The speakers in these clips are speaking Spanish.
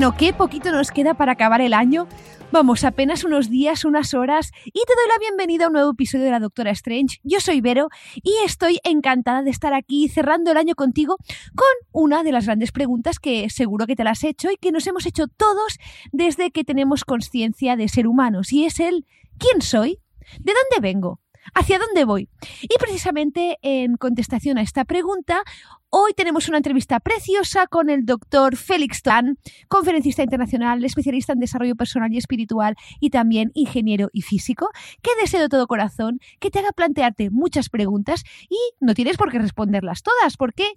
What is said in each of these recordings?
Bueno, qué poquito nos queda para acabar el año. Vamos, apenas unos días, unas horas, y te doy la bienvenida a un nuevo episodio de la Doctora Strange. Yo soy Vero y estoy encantada de estar aquí cerrando el año contigo con una de las grandes preguntas que seguro que te las has hecho y que nos hemos hecho todos desde que tenemos conciencia de ser humanos, y es el ¿quién soy? ¿De dónde vengo? ¿Hacia dónde voy? Y precisamente en contestación a esta pregunta, hoy tenemos una entrevista preciosa con el doctor Félix Tan, conferencista internacional, especialista en desarrollo personal y espiritual y también ingeniero y físico, que deseo de todo corazón que te haga plantearte muchas preguntas y no tienes por qué responderlas todas, porque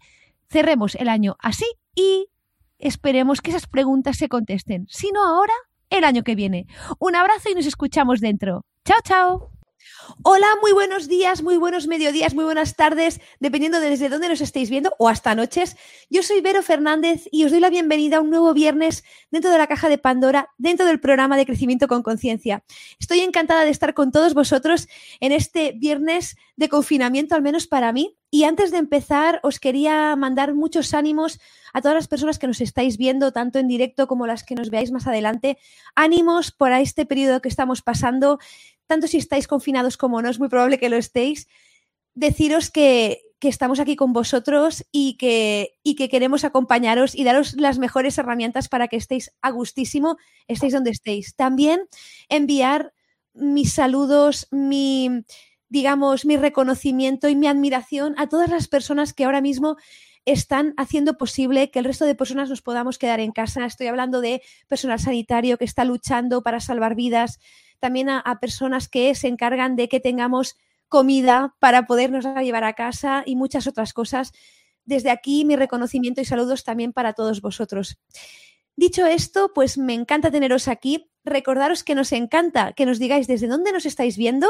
cerremos el año así y esperemos que esas preguntas se contesten, si no ahora, el año que viene. Un abrazo y nos escuchamos dentro. Chao, chao. Hola, muy buenos días, muy buenos mediodías, muy buenas tardes, dependiendo de desde dónde nos estéis viendo o hasta noches. Yo soy Vero Fernández y os doy la bienvenida a un nuevo viernes dentro de la caja de Pandora, dentro del programa de crecimiento con conciencia. Estoy encantada de estar con todos vosotros en este viernes de confinamiento, al menos para mí. Y antes de empezar, os quería mandar muchos ánimos a todas las personas que nos estáis viendo, tanto en directo como las que nos veáis más adelante. Ánimos por este periodo que estamos pasando tanto si estáis confinados como no, es muy probable que lo estéis, deciros que, que estamos aquí con vosotros y que, y que queremos acompañaros y daros las mejores herramientas para que estéis a gustísimo, estéis donde estéis. También enviar mis saludos, mi, digamos, mi reconocimiento y mi admiración a todas las personas que ahora mismo están haciendo posible que el resto de personas nos podamos quedar en casa. Estoy hablando de personal sanitario que está luchando para salvar vidas, también a, personas que se encargan de que tengamos comida para podernos llevar a casa y muchas otras cosas. Desde aquí mi reconocimiento y saludos también para todos vosotros. Dicho esto, pues me encanta teneros aquí. Recordaros que nos encanta que nos digáis desde dónde nos estáis viendo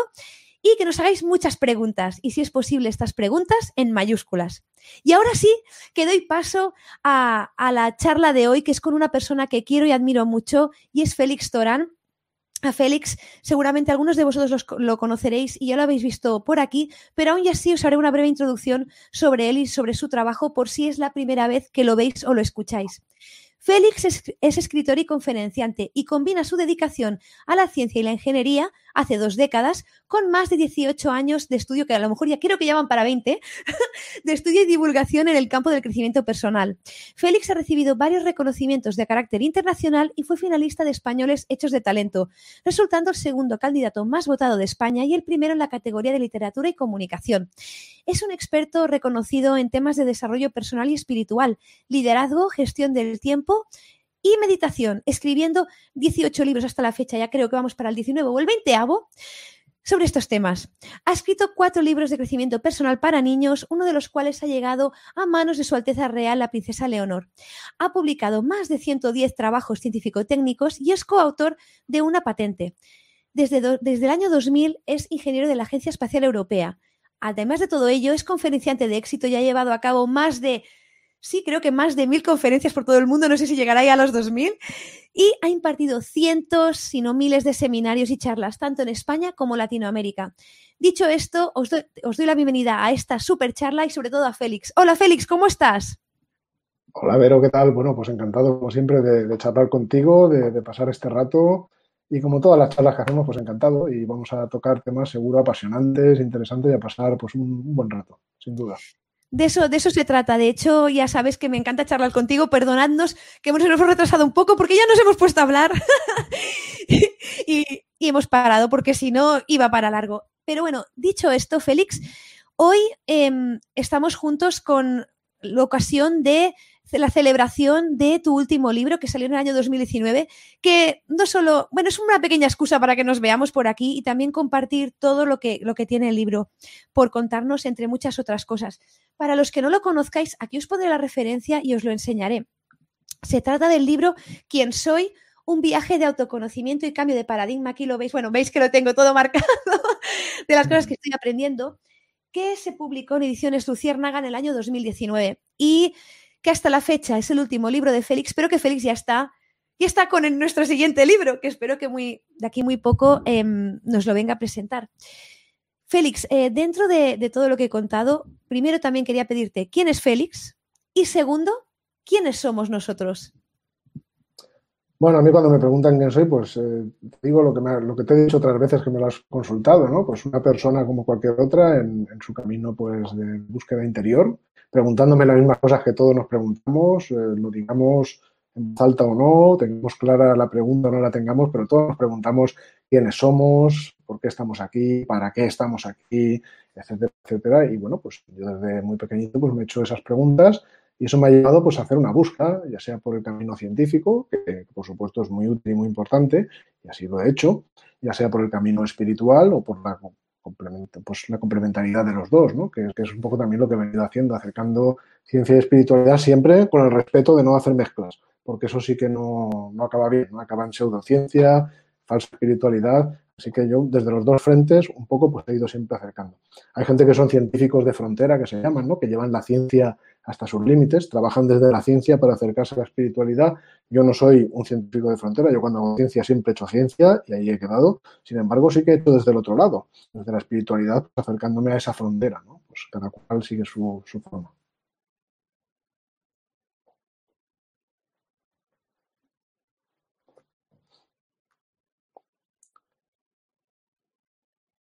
y que nos hagáis muchas preguntas y si es posible estas preguntas en mayúsculas. Y ahora sí que doy paso a, la charla de hoy que es con una persona que quiero y admiro mucho y es Félix Torán a Félix, seguramente algunos de vosotros lo conoceréis y ya lo habéis visto por aquí, pero aún así os haré una breve introducción sobre él y sobre su trabajo por si es la primera vez que lo veis o lo escucháis. Félix es, es, escritor y conferenciante y combina su dedicación a la ciencia y la ingeniería hace dos décadas con más de 18 años de estudio, que a lo mejor ya creo que llaman para 20, de estudio y divulgación en el campo del crecimiento personal. Félix ha recibido varios reconocimientos de carácter internacional y fue finalista de Españoles Hechos de Talento, resultando el segundo candidato más votado de España y el primero en la categoría de literatura y comunicación. Es un experto reconocido en temas de desarrollo personal y espiritual, liderazgo, gestión del tiempo, y meditación, escribiendo 18 libros hasta la fecha, ya creo que vamos para el 19 o el 20 sobre estos temas. Ha escrito cuatro libros de crecimiento personal para niños, uno de los cuales ha llegado a manos de Su Alteza Real, la Princesa Leonor. Ha publicado más de 110 trabajos científico-técnicos y es coautor de una patente. Desde, desde el año 2000 es ingeniero de la Agencia Espacial Europea. Además de todo ello, es conferenciante de éxito y ha llevado a cabo más de sí, creo que más de mil conferencias por todo el mundo, no sé si llegará ya a los dos mil, y ha impartido cientos, si no miles de seminarios y charlas, tanto en España como Latinoamérica. Dicho esto, os doy, la bienvenida a esta super charla y sobre todo a Félix. Hola Félix, ¿cómo estás? Hola Vero, ¿qué tal? Bueno, pues encantado como siempre de, de charlar contigo, de, pasar este rato y como todas las charlas que hacemos, pues encantado y vamos a tocar temas seguro apasionantes, interesantes y a pasar pues un buen rato, sin duda. De eso, de eso se trata. De hecho, ya sabes que me encanta charlar contigo. Perdonadnos que hemos, nos hemos retrasado un poco porque ya nos hemos puesto a hablar. y, y hemos parado porque si no iba para largo. Pero bueno, dicho esto, Félix, hoy em, estamos juntos con la ocasión de la celebración de tu último libro que salió en el año 2019, que no solo, bueno, es una pequeña excusa para que nos veamos por aquí y también compartir todo lo que, lo que tiene el libro, por contarnos entre muchas otras cosas. Para los que no lo conozcáis, aquí os pondré la referencia y os lo enseñaré. Se trata del libro Quién soy, un viaje de autoconocimiento y cambio de paradigma. Aquí lo veis, bueno, veis que lo tengo todo marcado de las cosas que estoy aprendiendo, que se publicó en Ediciones Luciérnaga en el año 2019 y que hasta la fecha es el último libro de Félix, pero que Félix ya está, ya está con nuestro siguiente libro, que espero que muy, de aquí muy poco em, nos lo venga a presentar. Félix, eh, dentro de, todo lo que he contado, primero también quería pedirte quién es Félix y segundo, quiénes somos nosotros. Bueno, a mí cuando me preguntan quién soy, pues eh, digo lo que, lo que te he dicho otras veces que me lo has consultado, ¿no? Pues una persona como cualquier otra en, su camino pues de búsqueda interior, preguntándome las mismas cosas que todos nos preguntamos, eh, lo digamos en falta o no, tengamos clara la pregunta o no la tengamos, pero todos nos preguntamos quiénes somos, por qué estamos aquí, para qué estamos aquí, etcétera, etcétera. Y bueno, pues yo desde muy pequeñito pues me he hecho esas preguntas y eso me ha llevado pues, a hacer una búsqueda, ya sea por el camino científico, que por supuesto es muy útil y muy importante, y así lo he hecho, ya sea por el camino espiritual o por la, pues, la complementariedad de los dos, ¿no? que, es un poco también lo que he venido haciendo, acercando ciencia y espiritualidad siempre con el respeto de no hacer mezclas, porque eso sí que no, no acaba bien, no acaba en pseudociencia, falsa espiritualidad Así que yo, desde los dos frentes, un poco pues he ido siempre acercando. Hay gente que son científicos de frontera, que se llaman, ¿no? Que llevan la ciencia hasta sus límites, trabajan desde la ciencia para acercarse a la espiritualidad. Yo no soy un científico de frontera, yo cuando hago ciencia siempre he hecho ciencia y ahí he quedado. Sin embargo, sí que he hecho desde el otro lado, desde la espiritualidad, pues, acercándome a esa frontera, ¿no? Pues cada cual sigue su, su forma.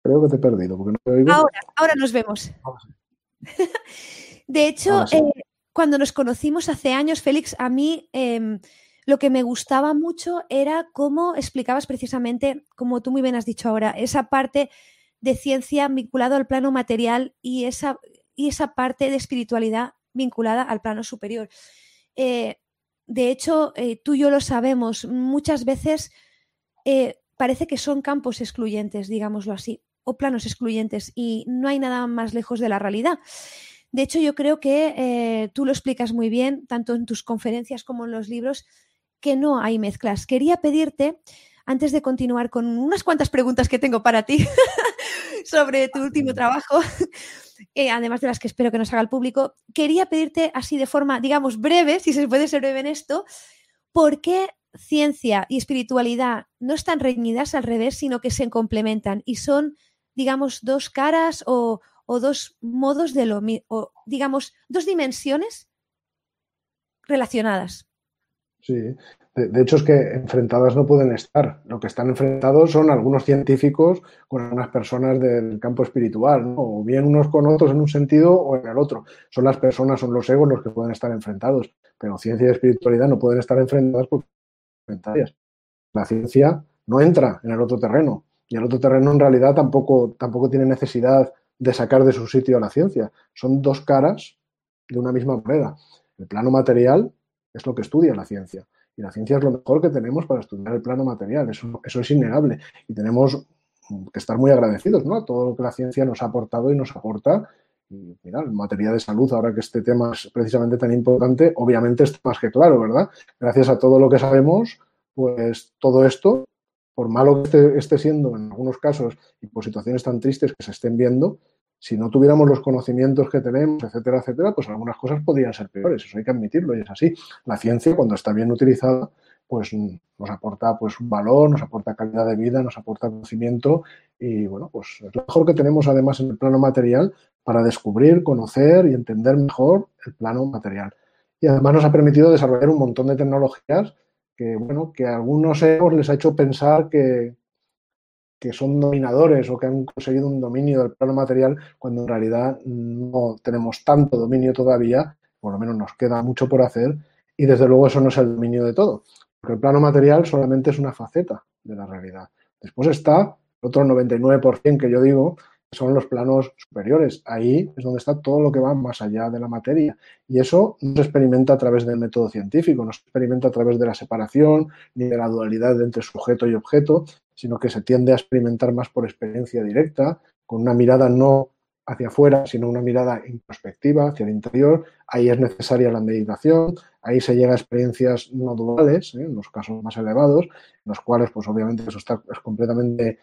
Creo que te he perdido, porque no te oigo. Ahora, ahora nos vemos. de hecho, eh, cuando nos conocimos hace años, Félix, a mí em, lo que me gustaba mucho era cómo explicabas precisamente, como tú muy bien has dicho ahora, esa parte de ciencia vinculada al plano material y esa, y esa parte de espiritualidad vinculada al plano superior. Eh, de hecho, eh, tú y yo lo sabemos, muchas veces parece que son campos excluyentes, digámoslo así o planos excluyentes y no hay nada más lejos de la realidad. De hecho, yo creo que eh, tú lo explicas muy bien, tanto en tus conferencias como en los libros, que no hay mezclas. Quería pedirte, antes de continuar con unas cuantas preguntas que tengo para ti sobre tu último trabajo, eh, además de las que espero que nos haga el público, quería pedirte así de forma, digamos, breve, si se puede ser breve en esto, ¿por qué ciencia y espiritualidad no están reñidas al revés, sino que se complementan y son digamos, dos caras o, dos modos de lo mismo, digamos, dos dimensiones relacionadas. Sí, de, hecho es que enfrentadas no pueden estar. Lo que están enfrentados son algunos científicos con algunas personas del campo espiritual, o bien unos con otros en un sentido o en el otro. Son las personas, son los egos los que pueden estar enfrentados, pero ciencia y espiritualidad no pueden estar enfrentadas porque la ciencia no entra en el otro terreno. Y el otro terreno en realidad tampoco, tampoco tiene necesidad de sacar de su sitio a la ciencia. Son dos caras de una misma moneda. El plano material es lo que estudia la ciencia. Y la ciencia es lo mejor que tenemos para estudiar el plano material. Eso, eso es innegable. Y tenemos que estar muy agradecidos ¿no? a todo lo que la ciencia nos ha aportado y nos aporta. Y mira, en materia de salud, ahora que este tema es precisamente tan importante, obviamente es más que claro, ¿verdad? Gracias a todo lo que sabemos, pues todo esto por malo que esté, siendo en algunos casos y por situaciones tan tristes que se estén viendo, si no tuviéramos los conocimientos que tenemos, etcétera, etcétera, pues algunas cosas podrían ser peores. Eso hay que admitirlo y es así. La ciencia, cuando está bien utilizada, pues nos aporta pues un valor, nos aporta calidad de vida, nos aporta conocimiento y bueno, pues es lo mejor que tenemos además en el plano material para descubrir, conocer y entender mejor el plano material. Y además nos ha permitido desarrollar un montón de tecnologías que, bueno, que a algunos egos les ha hecho pensar que, que son dominadores o que han conseguido un dominio del plano material cuando en realidad no tenemos tanto dominio todavía, por lo menos nos queda mucho por hacer y desde luego eso no es el dominio de todo, porque el plano material solamente es una faceta de la realidad. Después está otro 99% que yo digo, son los planos superiores. Ahí es donde está todo lo que va más allá de la materia. Y eso no se experimenta a través del método científico, no se experimenta a través de la separación ni de la dualidad entre sujeto y objeto, sino que se tiende a experimentar más por experiencia directa, con una mirada no hacia afuera, sino una mirada introspectiva hacia el interior. Ahí es necesaria la meditación, ahí se llega a experiencias no duales, ¿eh? en los casos más elevados, en los cuales, pues obviamente, eso está es completamente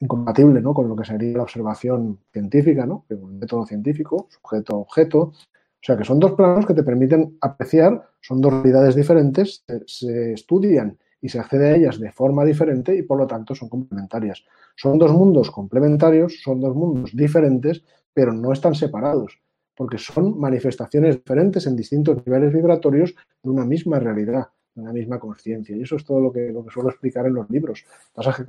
incompatible ¿no? con lo que sería la observación científica, ¿no? el método científico, sujeto-objeto. O sea que son dos planos que te permiten apreciar, son dos realidades diferentes, se, estudian y se accede a ellas de forma diferente y por lo tanto son complementarias. Son dos mundos complementarios, son dos mundos diferentes, pero no están separados, porque son manifestaciones diferentes en distintos niveles vibratorios de una misma realidad, de una misma conciencia. Y eso es todo lo que, lo que suelo explicar en los libros. Pasa que,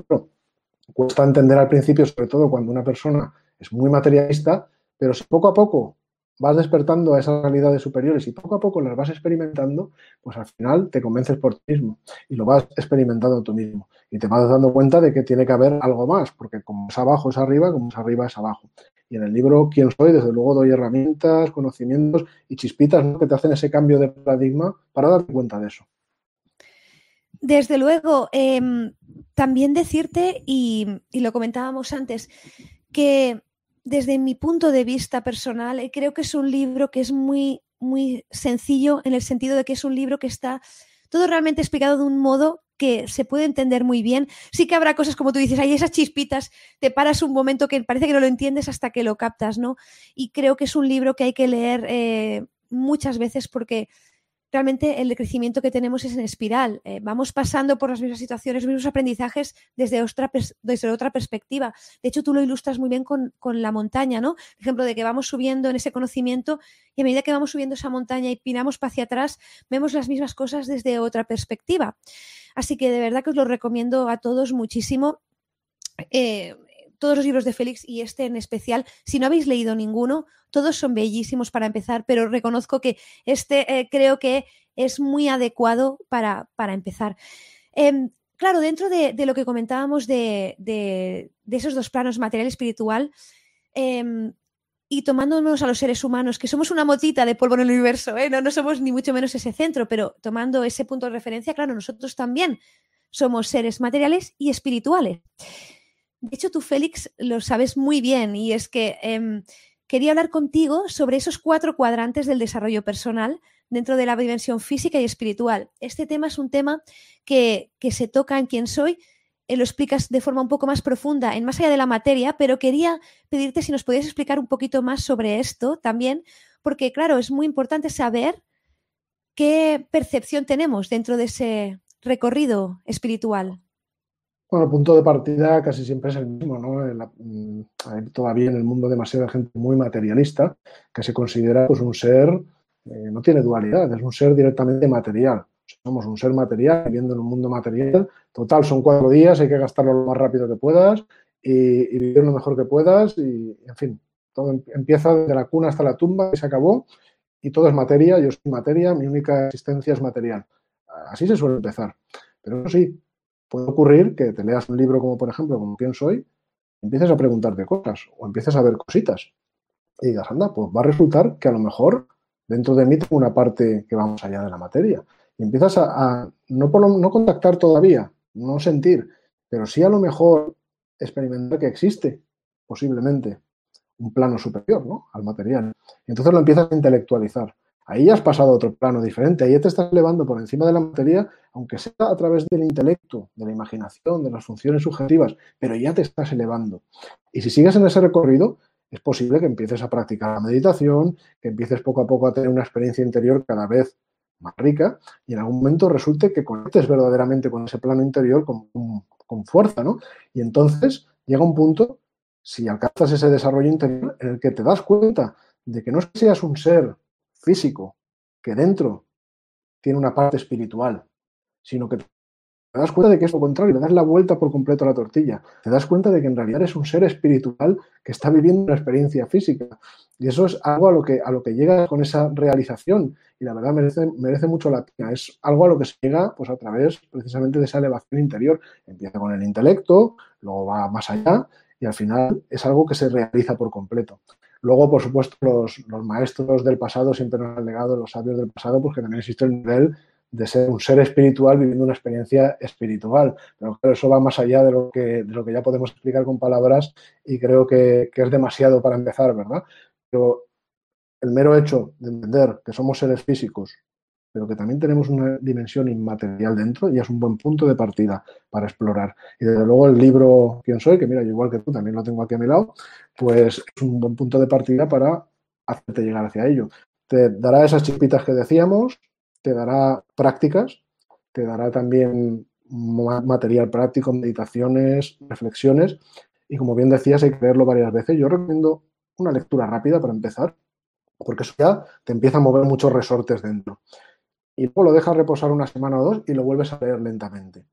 cuesta entender al principio, sobre todo cuando una persona es muy materialista, pero si poco a poco vas despertando a esas realidades superiores y poco a poco las vas experimentando, pues al final te convences por ti mismo y lo vas experimentando tú mismo. Y te vas dando cuenta de que tiene que haber algo más, porque como es abajo es arriba, como es arriba es abajo. Y en el libro Quién soy, desde luego doy herramientas, conocimientos y chispitas que te hacen ese cambio de paradigma para darte cuenta de eso. Desde luego, eh, también decirte, y, y, lo comentábamos antes, que desde mi punto de vista personal, eh, creo que es un libro que es muy, muy sencillo en el sentido de que es un libro que está todo realmente explicado de un modo que se puede entender muy bien. Sí que habrá cosas como tú dices, hay esas chispitas, te paras un momento que parece que no lo entiendes hasta que lo captas, ¿no? Y creo que es un libro que hay que leer eh, muchas veces porque realmente el crecimiento que tenemos es en espiral. Eh, vamos pasando por las mismas situaciones, los mismos aprendizajes desde otra, desde otra perspectiva. De hecho, tú lo ilustras muy bien con, con, la montaña, ¿no? Ejemplo, de que vamos subiendo en ese conocimiento y a medida que vamos subiendo esa montaña y pinamos hacia atrás, vemos las mismas cosas desde otra perspectiva. Así que de verdad que os lo recomiendo a todos muchísimo. Eh, todos los libros de Félix y este en especial. Si no habéis leído ninguno, todos son bellísimos para empezar, pero reconozco que este eh, creo que es muy adecuado para, para empezar. Eh, claro, dentro de, lo que comentábamos de, de, esos dos planos, material y espiritual, eh, y tomándonos a los seres humanos, que somos una motita de polvo en el universo, ¿eh? no, no somos ni mucho menos ese centro, pero tomando ese punto de referencia, claro, nosotros también somos seres materiales y espirituales. De hecho, tú, Félix, lo sabes muy bien y es que eh, quería hablar contigo sobre esos cuatro cuadrantes del desarrollo personal dentro de la dimensión física y espiritual. Este tema es un tema que, que se toca en quién soy, eh, lo explicas de forma un poco más profunda, en más allá de la materia, pero quería pedirte si nos podías explicar un poquito más sobre esto también, porque claro, es muy importante saber qué percepción tenemos dentro de ese recorrido espiritual. Bueno, el punto de partida casi siempre es el mismo, ¿no? La, hay todavía en el mundo demasiada gente muy materialista que se considera pues, un ser, eh, no tiene dualidad, es un ser directamente material. Somos un ser material viviendo en un mundo material. Total, son cuatro días, hay que gastarlo lo más rápido que puedas y, y vivir lo mejor que puedas y, en fin, todo em, empieza desde la cuna hasta la tumba y se acabó y todo es materia, yo soy materia, mi única existencia es material. Así se suele empezar. Pero eso sí, puede ocurrir que te leas un libro como, por ejemplo, como Quién soy, y empieces a preguntarte cosas o empieces a ver cositas y digas, anda, pues va a resultar que a lo mejor dentro de mí tengo una parte que va más allá de la materia. Y empiezas a, no, por no contactar todavía, no sentir, pero sí a lo mejor experimentar que existe, posiblemente, un plano superior ¿no? al material. Y entonces lo empiezas a intelectualizar. Ahí ya has pasado a otro plano diferente, ahí ya te estás elevando por encima de la materia, aunque sea a través del intelecto, de la imaginación, de las funciones subjetivas, pero ya te estás elevando. Y si sigues en ese recorrido, es posible que empieces a practicar la meditación, que empieces poco a poco a tener una experiencia interior cada vez más rica y en algún momento resulte que conectes verdaderamente con ese plano interior con, con, fuerza, ¿no? Y entonces llega un punto, si alcanzas ese desarrollo interior, en el que te das cuenta de que no seas un ser físico que dentro tiene una parte espiritual, sino que te das cuenta de que es lo contrario, le das la vuelta por completo a la tortilla, te das cuenta de que en realidad es un ser espiritual que está viviendo una experiencia física. Y eso es algo a lo que, a lo que llega con esa realización y la verdad merece, merece mucho la pena. Es algo a lo que se llega pues, a través precisamente de esa elevación interior. Empieza con el intelecto, luego va más allá y al final es algo que se realiza por completo. Luego, por supuesto, los, maestros del pasado siempre nos han legado, los sabios del pasado, porque también existe el nivel de ser un ser espiritual viviendo una experiencia espiritual. Pero claro, eso va más allá de lo que, de lo que ya podemos explicar con palabras y creo que, que es demasiado para empezar, ¿verdad? Pero el mero hecho de entender que somos seres físicos, pero que también tenemos una dimensión inmaterial dentro, ya es un buen punto de partida para explorar. Y desde luego el libro Quién soy, que mira, igual que tú también lo tengo aquí a mi lado, pues es un buen punto de partida para hacerte llegar hacia ello. Te dará esas chispitas que decíamos, te dará prácticas, te dará también material práctico, meditaciones, reflexiones, y como bien decías, hay que leerlo varias veces. Yo recomiendo una lectura rápida para empezar, porque eso ya te empieza a mover muchos resortes dentro. Y luego lo dejas reposar una semana o dos y lo vuelves a leer lentamente.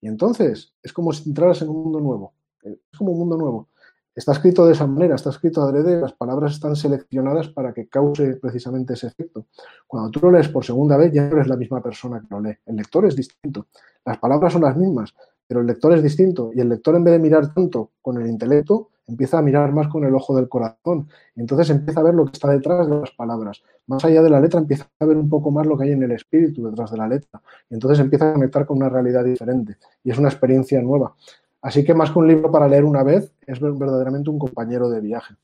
Y entonces es como si entraras en un mundo nuevo. Es como un mundo nuevo. Está escrito de esa manera, está escrito adrede, las palabras están seleccionadas para que cause precisamente ese efecto. Cuando tú lo lees por segunda vez, ya no eres la misma persona que lo lee. El lector es distinto. Las palabras son las mismas, pero el lector es distinto. Y el lector, en vez de mirar tanto con el intelecto, empieza a mirar más con el ojo del corazón. Y entonces empieza a ver lo que está detrás de las palabras. Más allá de la letra, empieza a ver un poco más lo que hay en el espíritu detrás de la letra. Y entonces empieza a conectar con una realidad diferente. Y es una experiencia nueva. Así que más que un libro para leer una vez, es verdaderamente un compañero de viaje.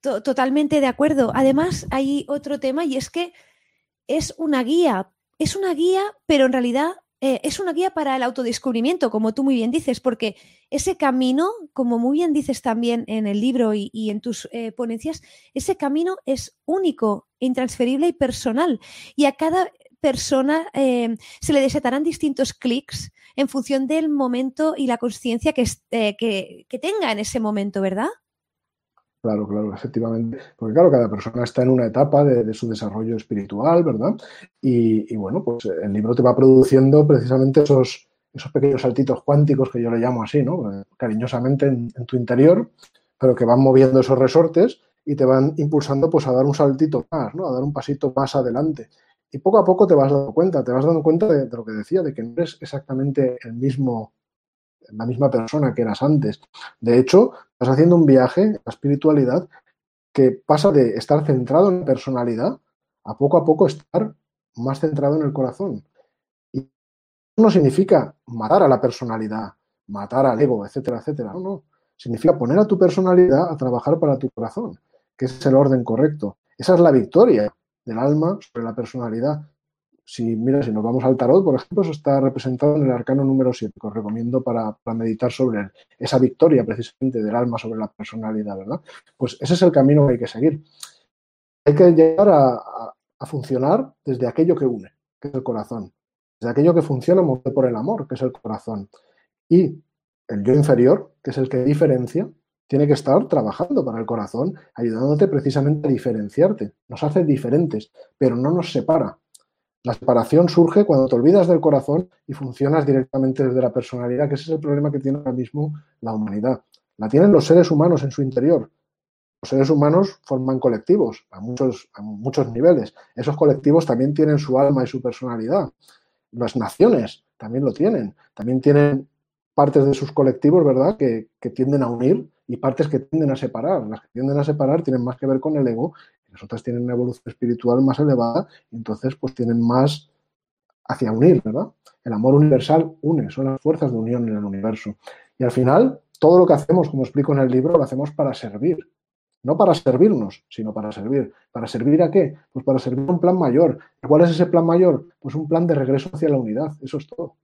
Totalmente de acuerdo. Además, hay otro tema y es que es una guía. Es una guía, pero en realidad eh, es una guía para el autodescubrimiento, como tú muy bien dices, porque ese camino, como muy bien dices también en el libro y, en tus eh, ponencias, ese camino es único, intransferible y personal. Y a cada persona eh, se le desatarán distintos clics en función del momento y la conciencia que, que, tenga en ese momento, ¿verdad? Claro, claro, efectivamente. Porque claro, cada persona está en una etapa de, su desarrollo espiritual, ¿verdad? Y, bueno, pues el libro te va produciendo precisamente esos, esos pequeños saltitos cuánticos que yo le llamo así, ¿no? Cariñosamente en, tu interior, pero que van moviendo esos resortes y te van impulsando pues a dar un saltito más, ¿no? A dar un pasito más adelante. Y poco a poco te vas dando cuenta, te vas dando cuenta de, lo que decía, de que no eres exactamente el mismo, la misma persona que eras antes. De hecho, estás haciendo un viaje, la espiritualidad, que pasa de estar centrado en la personalidad a poco a poco estar más centrado en el corazón. Y no significa matar a la personalidad, matar al ego, etcétera, etcétera. No, no. Significa poner a tu personalidad a trabajar para tu corazón, que es el orden correcto. Esa es la victoria del alma sobre la personalidad. Si, mira, si nos vamos al tarot, por ejemplo, eso está representado en el arcano número 7, que os recomiendo para, meditar sobre esa victoria precisamente del alma sobre la personalidad, ¿verdad? Pues ese es el camino que hay que seguir. Hay que llegar a, funcionar desde aquello que une, que es el corazón, desde aquello que funciona por el amor, que es el corazón. Y el yo inferior, que es el que diferencia, tiene que estar trabajando para el corazón, ayudándote precisamente a diferenciarte. Nos hace diferentes, pero no nos separa. La separación surge cuando te olvidas del corazón y funcionas directamente desde la personalidad, que ese es el problema que tiene ahora mismo la humanidad. La tienen los seres humanos en su interior. Los seres humanos forman colectivos a muchos, a muchos niveles. Esos colectivos también tienen su alma y su personalidad. Las naciones también lo tienen. También tienen partes de sus colectivos, ¿verdad?, que, que tienden a unir y partes que tienden a separar. Las que tienden a separar tienen más que ver con el ego, las otras tienen una evolución espiritual más elevada, y entonces pues tienen más hacia unir, ¿verdad? El amor universal une, son las fuerzas de unión en el universo. Y al final, todo lo que hacemos, como explico en el libro, lo hacemos para servir. No para servirnos, sino para servir. ¿Para servir a qué? Pues para servir a un plan mayor. ¿Cuál es ese plan mayor? Pues un plan de regreso hacia la unidad. Eso es todo.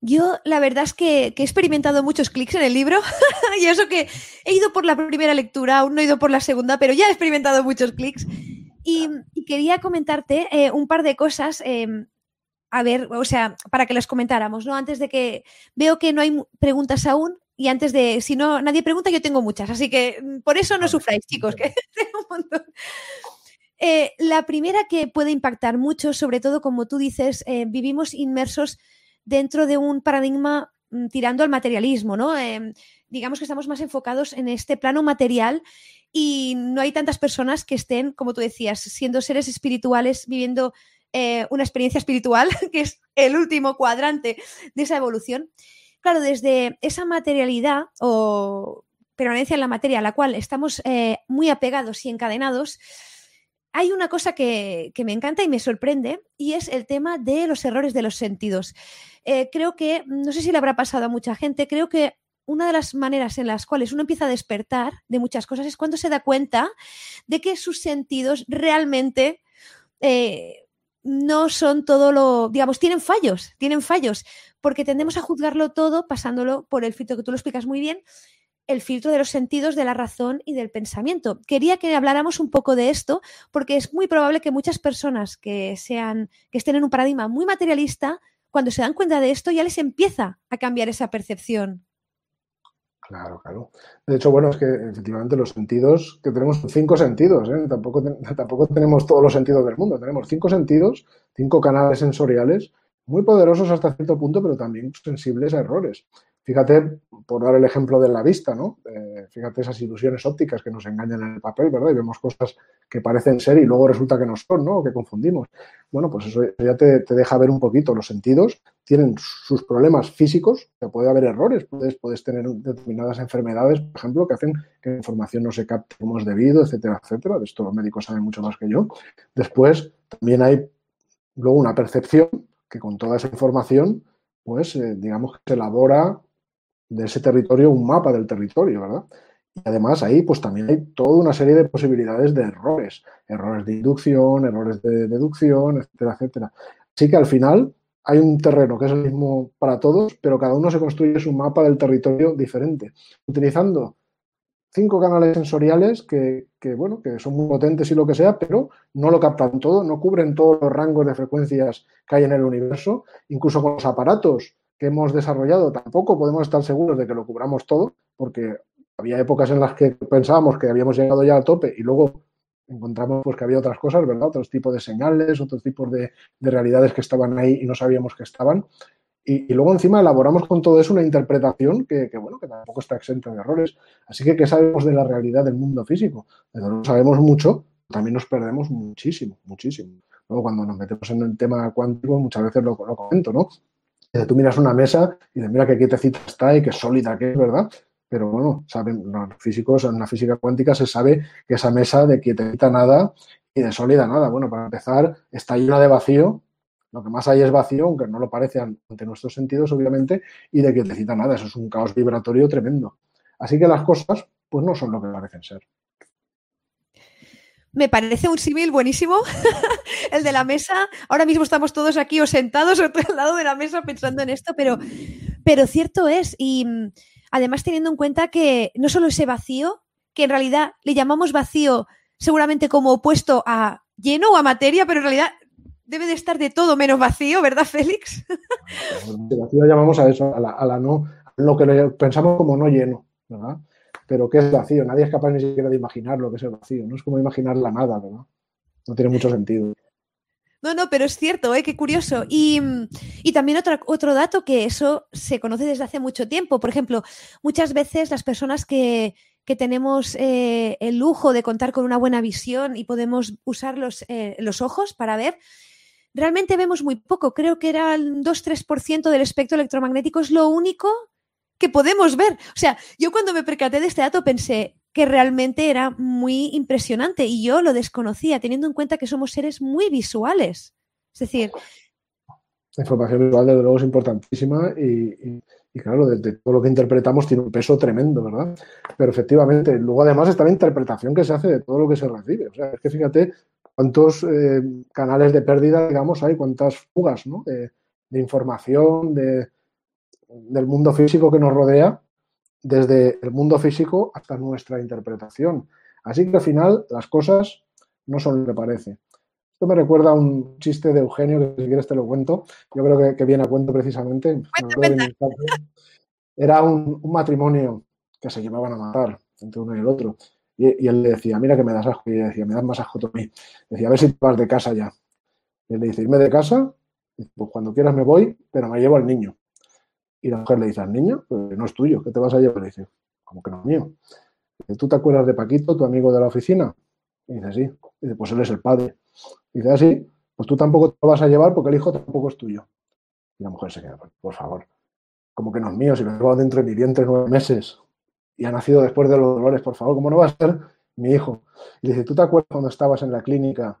Yo la verdad es que, he experimentado muchos clics en el libro y eso que he ido por la primera lectura, aún no he ido por la segunda, pero ya he experimentado muchos clics. Y, quería comentarte eh, un par de cosas, em, a ver, o sea, para que las comentáramos, ¿no? Antes de que veo que no hay preguntas aún y antes de, si no nadie pregunta, yo tengo muchas, así que mm, por eso no sufráis, chicos, que tengo un montón. Eh, la primera que puede impactar mucho, sobre todo como tú dices, eh, vivimos inmersos dentro de un paradigma mm, tirando al materialismo, ¿no? Em, digamos que estamos más enfocados en este plano material y no hay tantas personas que estén, como tú decías, siendo seres espirituales, viviendo eh, una experiencia espiritual, que es el último cuadrante de esa evolución. Claro, desde esa materialidad o permanencia en la materia a la cual estamos muy apegados y encadenados, hay una cosa que, me encanta y me sorprende y es el tema de los errores de los sentidos. Eh, creo que, no sé si le habrá pasado a mucha gente, creo que una de las maneras en las cuales uno empieza a despertar de muchas cosas es cuando se da cuenta de que sus sentidos realmente eh, no son todo lo, digamos, tienen fallos, tienen fallos, porque tendemos a juzgarlo todo pasándolo por el filtro que tú lo explicas muy bien el filtro de los sentidos, de la razón y del pensamiento. Quería que habláramos un poco de esto porque es muy probable que muchas personas que sean que estén en un paradigma muy materialista, cuando se dan cuenta de esto ya les empieza a cambiar esa percepción. Claro, claro. De hecho, bueno, es que efectivamente los sentidos, que tenemos cinco sentidos, ¿eh? tampoco, tampoco tenemos todos los sentidos del mundo, tenemos cinco sentidos, cinco canales sensoriales, muy poderosos hasta cierto punto, pero también sensibles a errores. Fíjate, por dar el ejemplo de la vista, ¿no? Eh, fíjate esas ilusiones ópticas que nos engañan en el papel, ¿verdad? Y vemos cosas que parecen ser y luego resulta que no son, ¿no? O que confundimos. Bueno, pues eso ya te, deja ver un poquito. Los sentidos tienen sus problemas físicos, que puede haber errores, puedes, tener determinadas enfermedades, por ejemplo, que hacen que la información no se capte como es debido, etcétera, etcétera. De esto los médicos saben mucho más que yo. Después, también hay luego una percepción que con toda esa información, pues eh, digamos que se elabora de ese territorio un mapa del territorio, ¿verdad? Y además ahí pues también hay toda una serie de posibilidades de errores, errores de inducción, errores de deducción, etcétera, etcétera. Así que al final hay un terreno que es el mismo para todos, pero cada uno se construye su mapa del territorio diferente, utilizando cinco canales sensoriales que, que, bueno, que son muy potentes y lo que sea, pero no lo captan todo, no cubren todos los rangos de frecuencias que hay en el universo, incluso con los aparatos que hemos desarrollado tampoco podemos estar seguros de que lo cubramos todo, porque había épocas en las que pensábamos que habíamos llegado ya al tope y luego encontramos pues que había otras cosas, ¿verdad? Otros tipos de señales, otros tipos de, realidades que estaban ahí y no sabíamos que estaban. Y, luego encima elaboramos con todo eso una interpretación que, bueno, que tampoco está exenta de errores. Así que, ¿qué sabemos de la realidad del mundo físico? No sabemos mucho, también nos perdemos muchísimo, muchísimo. Luego, cuando nos metemos en el tema cuántico, muchas veces lo, lo comento, ¿no? Tú miras una mesa y dices, mira qué quietecita está y qué sólida que es, ¿verdad? Pero bueno, saben, los físicos, en la física cuántica se sabe que esa mesa de quietecita nada y de sólida nada. Bueno, para empezar, está llena de vacío. Lo que más hay es vacío, aunque no lo parece ante nuestros sentidos, obviamente, y de quietecita nada. Eso es un caos vibratorio tremendo. Así que las cosas, pues no son lo que parecen ser. Me parece un símil buenísimo, el de la mesa. Ahora mismo estamos todos aquí o sentados o al lado de la mesa pensando en esto, pero, pero cierto es. Y mm, además teniendo en cuenta que no solo ese vacío, que en realidad le llamamos vacío seguramente como opuesto a lleno o a materia, pero en realidad debe de estar de todo menos vacío, ¿verdad, Félix? El vacío llamamos a eso, a la, a la no, lo que pensamos como no lleno, ¿verdad? Pero ¿qué es vacío? Nadie es capaz ni siquiera de imaginar lo que es el vacío. No es como imaginar la nada, ¿verdad? No tiene mucho sentido. No, no, pero es cierto, ¿eh? qué curioso. Y, también otro, otro dato que eso se conoce desde hace mucho tiempo. Por ejemplo, muchas veces las personas que, tenemos eh, el lujo de contar con una buena visión y podemos usar los, eh, los ojos para ver, realmente vemos muy poco. Creo que era el 2-3% del espectro electromagnético. Es lo único que podemos ver. O sea, yo cuando me percaté de este dato pensé que realmente era muy impresionante y yo lo desconocía, teniendo en cuenta que somos seres muy visuales. Es decir... La información visual, desde luego, es importantísima y, claro, desde todo lo que interpretamos tiene un peso tremendo, ¿verdad? Pero efectivamente, luego además está la interpretación que se hace de todo lo que se recibe. O sea, es que fíjate cuántos eh, canales de pérdida, digamos, hay, cuántas fugas, ¿no? de información, de, del mundo físico que nos rodea, desde el mundo físico hasta nuestra interpretación. Así que al final las cosas no son lo que parece. Esto me recuerda a un chiste de Eugenio, que si quieres te lo cuento. Yo creo que, viene a cuento precisamente. Era un, matrimonio que se llevaban a matar entre uno y el otro. Y, él le decía, mira que me das asco. Y ella decía, me das más asco tú a mí. Decía, a ver si te vas de casa ya. Y él le dice, irme de casa, pues cuando quieras me voy, pero me llevo al niño. Y la mujer le dice, al niño, pues no es tuyo, ¿qué te vas a llevar? Le dice, como que no es mío. ¿Tú te acuerdas de Paquito, tu amigo de la oficina? Y dice, sí. Y dice, pues él es el padre. Y dice, así, ah, pues tú tampoco te vas a llevar porque el hijo tampoco es tuyo. Y la mujer se queda, por favor, como que no es mío, si lo llevo dentro de mi vientre nueve meses y ha nacido después de los dolores, por favor, ¿cómo no va a ser mi hijo? Y dice, ¿tú te acuerdas cuando estabas en la clínica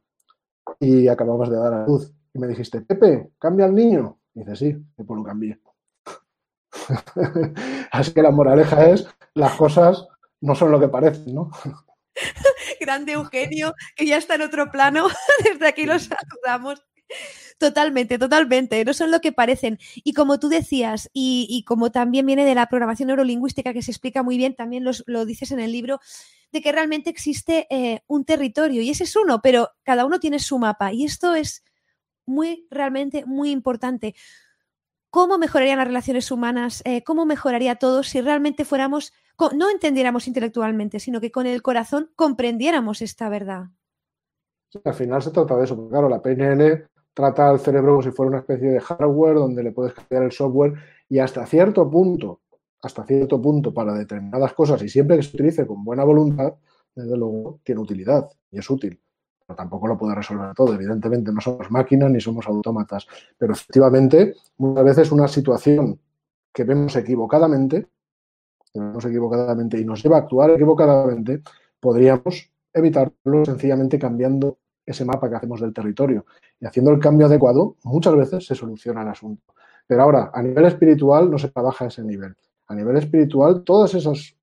y acababas de dar a luz? Y me dijiste, Pepe, cambia al niño. Y dice, sí, y pues lo cambié. Así que la moraleja es, las cosas no son lo que parecen, ¿no? Grande Eugenio, que ya está en otro plano. Desde aquí los saludamos. Totalmente, totalmente. No son lo que parecen. Y como tú decías, y, como también viene de la programación neurolingüística que se explica muy bien, también lo dices en el libro, de que realmente existe eh, un territorio y ese es uno, pero cada uno tiene su mapa. Y esto es muy, realmente muy importante. ¿Cómo mejorarían las relaciones humanas? Eh, ¿Cómo mejoraría todo si realmente fuéramos, no entendiéramos intelectualmente, sino que con el corazón comprendiéramos esta verdad? al final se trata de eso, porque claro, la PNL trata al cerebro como si fuera una especie de hardware donde le puedes cambiar el software y hasta cierto punto, hasta cierto punto para determinadas cosas y siempre que se utilice con buena voluntad, desde luego tiene utilidad y es útil. Tampoco lo puede resolver todo. Evidentemente no somos máquinas ni somos autómatas, pero efectivamente muchas veces una situación que vemos equivocadamente, vemos equivocadamente y nos lleva a actuar equivocadamente, podríamos evitarlo sencillamente cambiando ese mapa que hacemos del territorio. Y haciendo el cambio adecuado, muchas veces se soluciona el asunto. Pero ahora, a nivel espiritual no se trabaja ese nivel. A nivel espiritual, todas esas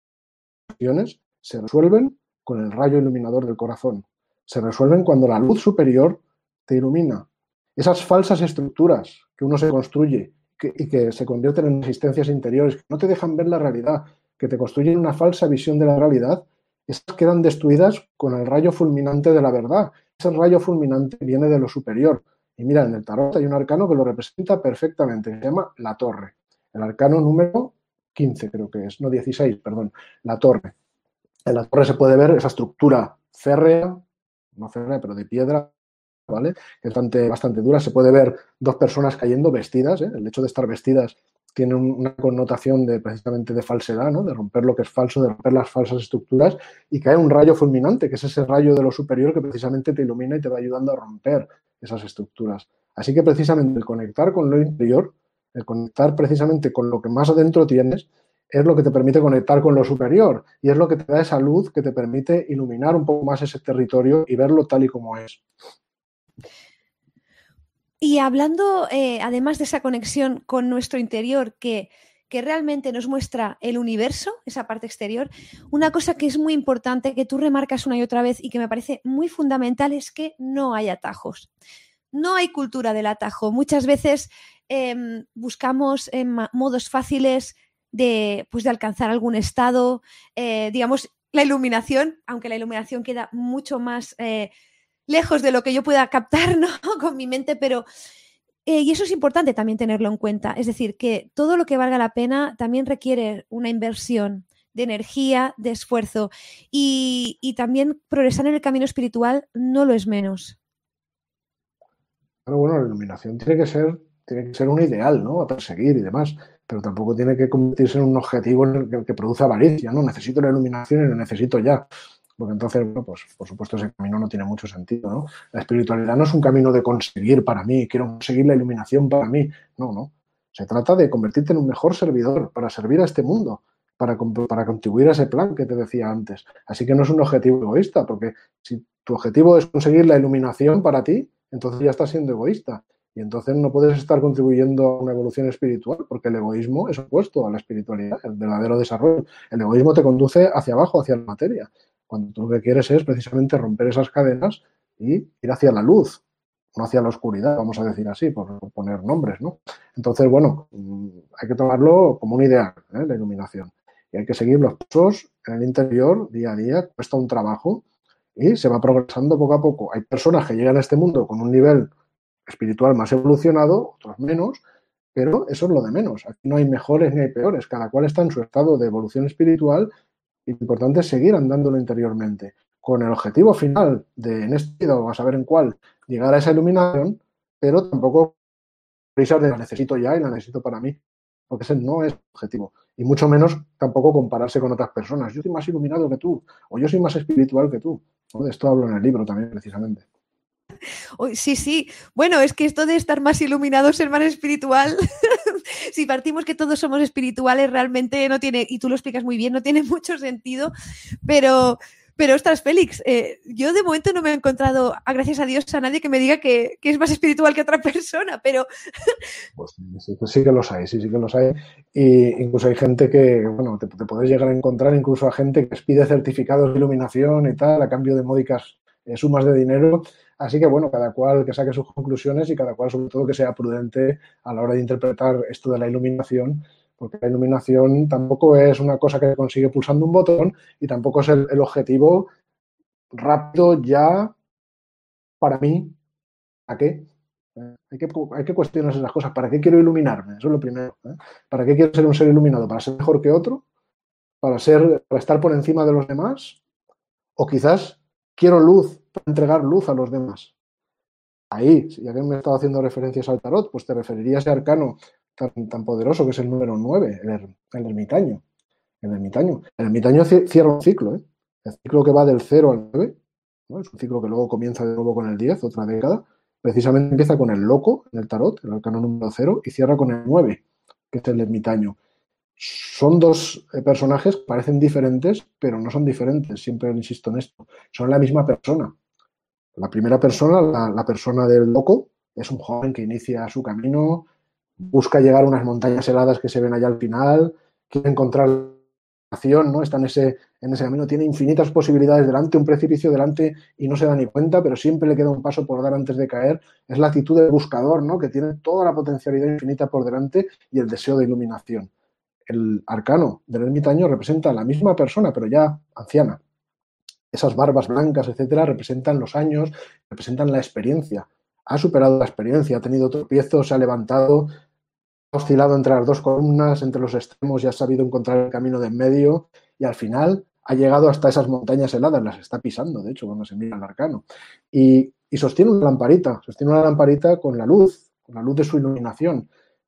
acciones se resuelven con el rayo iluminador del corazón. Se resuelven cuando la luz superior te ilumina. Esas falsas estructuras que uno se construye y que se convierten en existencias interiores, que no te dejan ver la realidad, que te construyen una falsa visión de la realidad, esas quedan destruidas con el rayo fulminante de la verdad ese rayo fulminante viene de lo superior. Y mira, en el tarot hay un arcano que lo representa perfectamente, se llama la torre. El arcano número 15 creo que es, no 16, perdón, la torre. En la torre se puede ver esa estructura férrea, no férrea, pero de piedra, ¿vale? Que es bastante, bastante dura. Se puede ver dos personas cayendo vestidas, ¿eh? el hecho de estar vestidas tiene una connotación de precisamente de falsedad, ¿no? de romper lo que es falso, de romper las falsas estructuras y cae un rayo fulminante, que es ese rayo de lo superior que precisamente te ilumina y te va ayudando a romper esas estructuras. Así que precisamente el conectar con lo interior, el conectar precisamente con lo que más adentro tienes, es lo que te permite conectar con lo superior y es lo que te da esa luz que te permite iluminar un poco más ese territorio y verlo tal y como es. Y hablando, eh, además de esa conexión con nuestro interior que, que realmente nos muestra el universo, esa parte exterior, una cosa que es muy importante, que tú remarcas una y otra vez y que me parece muy fundamental, es que no hay atajos. No hay cultura del atajo. Muchas veces em, buscamos modos fáciles de, pues, de alcanzar algún estado, eh, digamos, la iluminación, aunque la iluminación queda mucho más eh, lejos de lo que yo pueda captar ¿no? con mi mente, pero... Eh, y eso es importante también tenerlo en cuenta. Es decir, que todo lo que valga la pena también requiere una inversión de energía, de esfuerzo. Y, y también progresar en el camino espiritual no lo es menos. Pero bueno, la iluminación tiene que ser, tiene que ser un ideal, ¿no? A perseguir y demás. Pero tampoco tiene que convertirse en un objetivo en el que, produce avaricia, ¿no? Necesito la iluminación y lo necesito ya porque entonces, bueno, pues por supuesto ese camino no tiene mucho sentido, ¿no? La espiritualidad no es un camino de conseguir para mí, quiero conseguir la iluminación para mí, no, no. Se trata de convertirte en un mejor servidor para servir a este mundo, para, para contribuir a ese plan que te decía antes. Así que no es un objetivo egoísta, porque si tu objetivo es conseguir la iluminación para ti, entonces ya estás siendo egoísta. Y entonces no puedes estar contribuyendo a una evolución espiritual, porque el egoísmo es opuesto a la espiritualidad, el verdadero desarrollo. El egoísmo te conduce hacia abajo, hacia la materia cuando tú lo que quieres es precisamente romper esas cadenas y ir hacia la luz, no hacia la oscuridad, vamos a decir así, por poner nombres, ¿no? Entonces, bueno, mm, hay que tomarlo como un ideal, ¿eh? la iluminación. Y hay que seguir los pasos en el interior día a día, cuesta un trabajo y se va progresando poco a poco. Hay personas que llegan a este mundo con un nivel espiritual más evolucionado, otros menos, pero eso es lo de menos. Aquí no hay mejores ni hay peores, cada cual está en su estado de evolución espiritual Y lo importante es seguir andándolo interiormente, con el objetivo final de en este video, a saber en cuál, llegar a esa iluminación, pero tampoco prisas de la necesito ya y la necesito para mí, porque ese no es el objetivo. Y mucho menos tampoco compararse con otras personas. Yo soy más iluminado que tú, o yo soy más espiritual que tú. De esto hablo en el libro también, precisamente. Sí, sí. Bueno, es que esto de estar más iluminado, ser más espiritual, si partimos que todos somos espirituales, realmente no tiene, y tú lo explicas muy bien, no tiene mucho sentido, pero, pero ostras, Félix, eh, yo de momento no me he encontrado, gracias a Dios, a nadie que me diga que, es más espiritual que otra persona, pero... Pues sí, que los hay, sí, sí que los hay. Y incluso hay gente que, bueno, te, te puedes llegar a encontrar incluso a gente que pide certificados de iluminación y tal, a cambio de módicas eh, sumas de dinero. Así que, bueno, cada cual que saque sus conclusiones y cada cual, sobre todo, que sea prudente a la hora de interpretar esto de la iluminación, porque la iluminación tampoco es una cosa que consigue pulsando un botón y tampoco es el, objetivo rápido ya para mí. ¿A qué? Eh, hay que, hay que cuestionarse las cosas. ¿Para qué quiero iluminarme? Eso es lo primero. ¿eh? ¿Para qué quiero ser un ser iluminado? ¿Para ser mejor que otro? ¿Para, ser, para estar por encima de los demás? ¿O quizás quiero luz para entregar luz a los demás. Ahí, si ya que me he estado haciendo referencias al tarot, pues te referiría a ese arcano tan, poderoso que es el número 9, el, ermitaño. El ermitaño. El ermitaño cierra un ciclo, ¿eh? El ciclo que va del 0 al 9, es un ciclo que luego comienza de nuevo con el 10, otra década. Precisamente empieza con el loco en el tarot, el arcano número 0, y cierra con el 9, que es el ermitaño son dos eh, personajes que parecen diferentes, pero no son diferentes, siempre insisto en esto. Son la misma persona. La primera persona, la, persona del loco, es un joven que inicia su camino, busca llegar a unas montañas heladas que se ven allá al final, quiere encontrar la acción, ¿no? Está en ese, en ese camino, tiene infinitas posibilidades delante, un precipicio delante y no se da ni cuenta, pero siempre le queda un paso por dar antes de caer. Es la actitud del buscador, ¿no? Que tiene toda la potencialidad infinita por delante y el deseo de iluminación el arcano del ermitaño representa a la misma persona, pero ya anciana. Esas barbas blancas, etcétera, representan los años, representan la experiencia. Ha superado la experiencia, ha tenido tropiezos, se ha levantado, ha oscilado entre las dos columnas, entre los extremos y ha sabido encontrar el camino de en medio y al final ha llegado hasta esas montañas heladas, las está pisando, de hecho, cuando se mira el arcano. Y, y sostiene una lamparita, sostiene una lamparita con la luz, con la luz de su iluminación.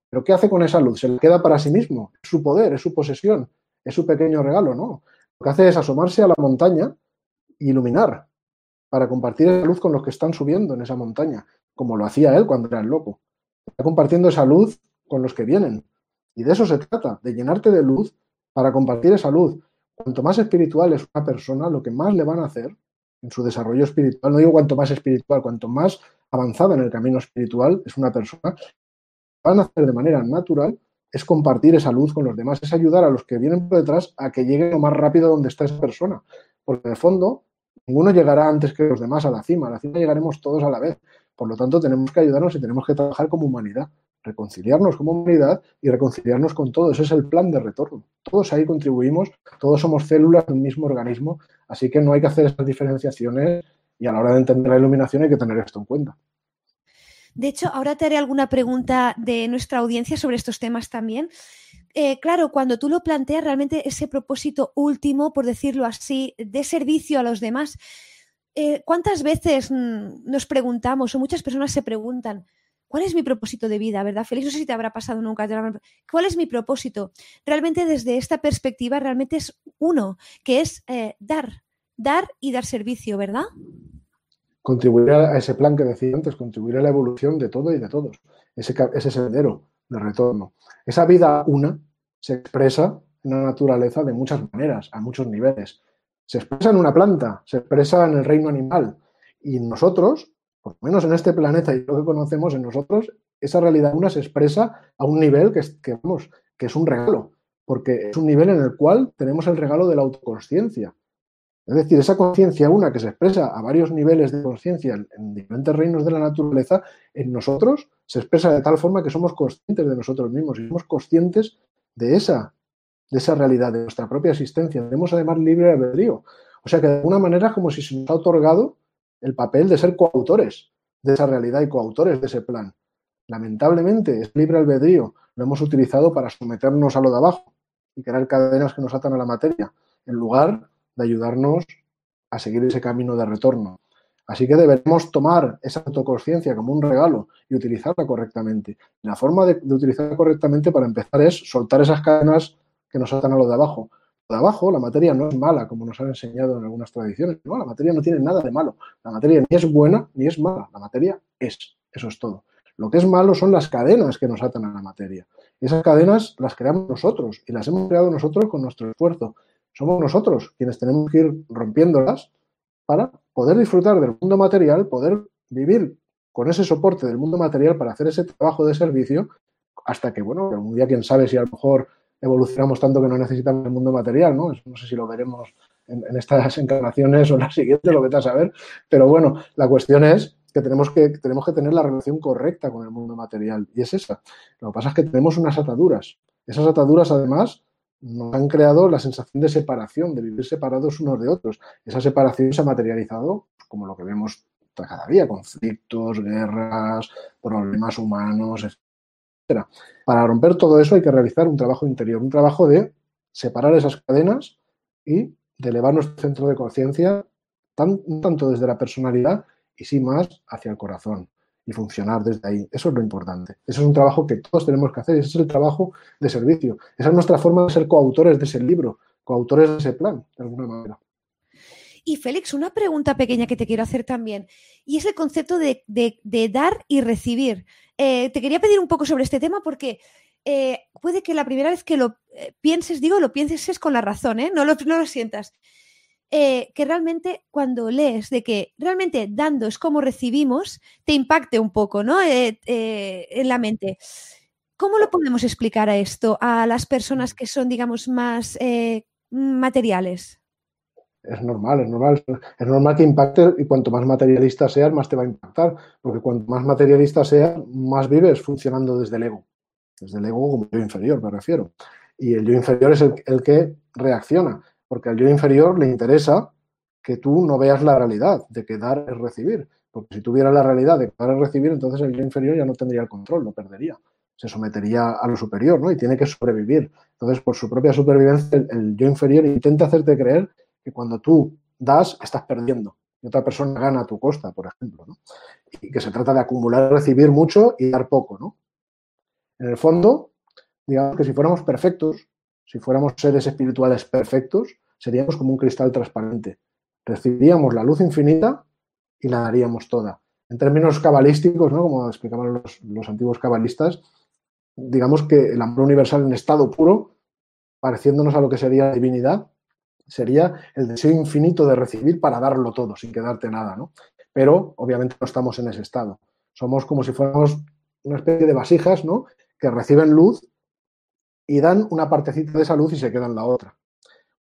¿Pero qué hace con esa luz? ¿Se le queda para sí mismo? ¿Es su poder? ¿Es su posesión? ¿Es su pequeño regalo? No. Lo que hace es asomarse a la montaña iluminar para compartir esa luz con los que están subiendo en esa montaña, como lo hacía él cuando era el loco. Está compartiendo esa luz con los que vienen. Y de eso se trata, de llenarte de luz para compartir esa luz. Cuanto más espiritual es una persona, lo que más le van a hacer en su desarrollo espiritual, no digo cuanto más espiritual, cuanto más avanzada en el camino espiritual es una persona, van a hacer de manera natural es compartir esa luz con los demás, es ayudar a los que vienen por detrás a que lleguen lo más rápido donde está esa persona. Porque de fondo, ninguno llegará antes que los demás a la cima, a la cima llegaremos todos a la vez. Por lo tanto, tenemos que ayudarnos y tenemos que trabajar como humanidad, reconciliarnos como humanidad y reconciliarnos con todos. Ese es el plan de retorno. Todos ahí contribuimos, todos somos células del mismo organismo, así que no hay que hacer esas diferenciaciones y a la hora de entender la iluminación hay que tener esto en cuenta. De hecho, ahora te haré alguna pregunta de nuestra audiencia sobre estos temas también. Eh, claro, cuando tú lo planteas, realmente ese propósito último, por decirlo así, de servicio a los demás, eh, ¿cuántas veces mm, nos preguntamos o muchas personas se preguntan, ¿cuál es mi propósito de vida? ¿Verdad, Félix? No sé si te habrá pasado nunca. ¿Cuál es mi propósito? Realmente desde esta perspectiva, realmente es uno, que es eh, dar, dar y dar servicio, ¿verdad? contribuir a ese plan que decía antes, contribuir a la evolución de todo y de todos, ese, ese sendero de retorno. Esa vida una se expresa en la naturaleza de muchas maneras, a muchos niveles. Se expresa en una planta, se expresa en el reino animal. Y nosotros, por lo menos en este planeta y lo que conocemos en nosotros, esa realidad una se expresa a un nivel que, que, que es un regalo, porque es un nivel en el cual tenemos el regalo de la autoconsciencia. Es decir, esa conciencia una que se expresa a varios niveles de conciencia en, diferentes reinos de la naturaleza, en nosotros se expresa de tal forma que somos conscientes de nosotros mismos y somos conscientes de esa, de esa realidad, de nuestra propia existencia. Tenemos además libre albedrío. O sea que de alguna manera es como si se nos ha otorgado el papel de ser coautores de esa realidad y coautores de ese plan. Lamentablemente, es libre albedrío lo hemos utilizado para someternos a lo de abajo y crear cadenas que nos atan a la materia en lugar de ayudarnos a seguir ese camino de retorno. Así que debemos tomar esa autoconsciencia como un regalo y utilizarla correctamente. La forma de, utilizarla correctamente para empezar es soltar esas cadenas que nos atan a lo de abajo. Lo de abajo, la materia no es mala, como nos han enseñado en algunas tradiciones. No, la materia no tiene nada de malo. La materia ni es buena ni es mala. La materia es. Eso es todo. Lo que es malo son las cadenas que nos atan a la materia. Esas cadenas las creamos nosotros y las hemos creado nosotros con nuestro esfuerzo. Somos nosotros quienes tenemos que ir rompiéndolas para poder disfrutar del mundo material, poder vivir con ese soporte del mundo material para hacer ese trabajo de servicio hasta que, bueno, un día quién sabe si a lo mejor evolucionamos tanto que no necesitamos el mundo material, ¿no? No sé si lo veremos en, estas encarnaciones o en las siguientes, lo que a saber, pero bueno, la cuestión es que tenemos, que tenemos que tener la relación correcta con el mundo material y es esa. Lo que pasa es que tenemos unas ataduras. Esas ataduras, además, nos han creado la sensación de separación, de vivir separados unos de otros. Esa separación se ha materializado como lo que vemos cada día, conflictos, guerras, problemas humanos, etc. Para romper todo eso hay que realizar un trabajo interior, un trabajo de separar esas cadenas y de elevar nuestro centro de conciencia tanto desde la personalidad y sí más hacia el corazón y funcionar desde ahí. Eso es lo importante. Eso es un trabajo que todos tenemos que hacer. Ese es el trabajo de servicio. Esa es nuestra forma de ser coautores de ese libro, coautores de ese plan, de alguna manera. Y Félix, una pregunta pequeña que te quiero hacer también, y es el concepto de, dar y recibir. Eh, te quería pedir un poco sobre este tema porque eh, puede que la primera vez que lo eh, pienses, digo, lo pienses es con la razón, no, lo, no lo sientas. Eh, que realmente cuando lees de que realmente dando es como recibimos, te impacte un poco, ¿no? Eh, eh, en la mente. ¿Cómo lo podemos explicar a esto a las personas que son, digamos, más materiales? Es normal, es normal. Es normal que impacte y cuanto más materialista seas, más te va a impactar. Porque cuanto más materialista seas, más vives funcionando desde el ego. Desde el ego como yo inferior, me refiero. Y el yo inferior es el que reacciona porque al yo inferior le interesa que tú no veas la realidad de que dar es recibir. Porque si tuviera la realidad de que dar es recibir, entonces el yo inferior ya no tendría el control, lo perdería. Se sometería a lo superior, ¿no? Y tiene que sobrevivir. Entonces, por su propia supervivencia, el, yo inferior intenta hacerte creer que cuando tú das, estás perdiendo. Y otra persona gana a tu costa, por ejemplo, ¿no? Y que se trata de acumular, recibir mucho y dar poco, ¿no? En el fondo, digamos que si fuéramos perfectos, si fuéramos seres espirituales perfectos, seríamos como un cristal transparente. Recibiríamos la luz infinita y la daríamos toda. En términos cabalísticos, ¿no? como explicaban los, antiguos cabalistas, digamos que el amor universal en estado puro, pareciéndonos a lo que sería la divinidad, sería el deseo infinito de recibir para darlo todo, sin quedarte nada, ¿no? Pero obviamente no estamos en ese estado. Somos como si fuéramos una especie de vasijas, ¿no? Que reciben luz y dan una partecita de esa luz y se quedan la otra.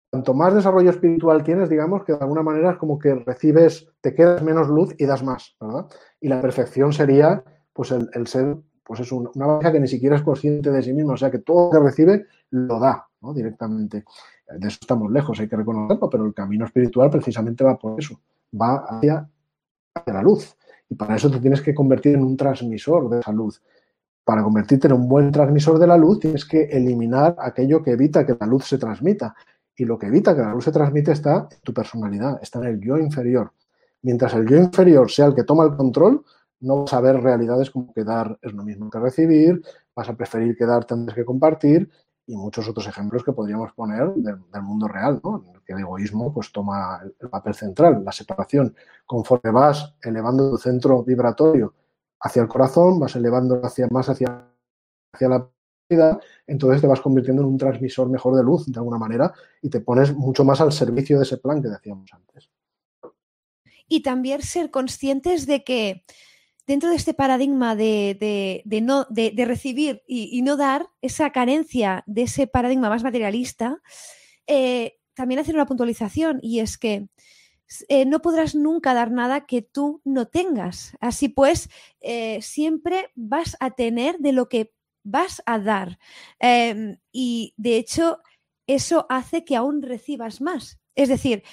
Cuanto más desarrollo espiritual tienes, digamos que de alguna manera es como que recibes, te quedas menos luz y das más, ¿verdad? Y la perfección sería, pues, el, ser, pues es una baja que ni siquiera es consciente de sí mismo, o sea, que todo lo que recibe lo da, ¿no? Directamente. De eso estamos lejos, hay que reconocerlo, pero el camino espiritual precisamente va por eso, va hacia, hacia la luz. Y para eso te tienes que convertir en un transmisor de esa luz para convertirte en un buen transmisor de la luz, tienes que eliminar aquello que evita que la luz se transmita. Y lo que evita que la luz se transmite está en tu personalidad, está en el yo inferior. Mientras el yo inferior sea el que toma el control, no vas a ver realidades como que dar es lo mismo que recibir, vas a preferir que dar antes que compartir y muchos otros ejemplos que podríamos poner del, mundo real. En el que el egoísmo pues toma el papel central, la separación. Conforme vas elevando tu centro vibratorio hacia el corazón, vas elevando hacia más hacia, hacia la vida, entonces te vas convirtiendo en un transmisor mejor de luz de alguna manera y te pones mucho más al servicio de ese plan que decíamos antes. Y también ser conscientes de que dentro de este paradigma de, no, de, recibir y, no dar, esa carencia de ese paradigma más materialista, eh, también hacer una puntualización y es que eh, no podrás nunca dar nada que tú no tengas. Así pues, eh, siempre vas a tener de lo que vas a dar. Em, y de hecho, eso hace que aún recibas más. Es decir,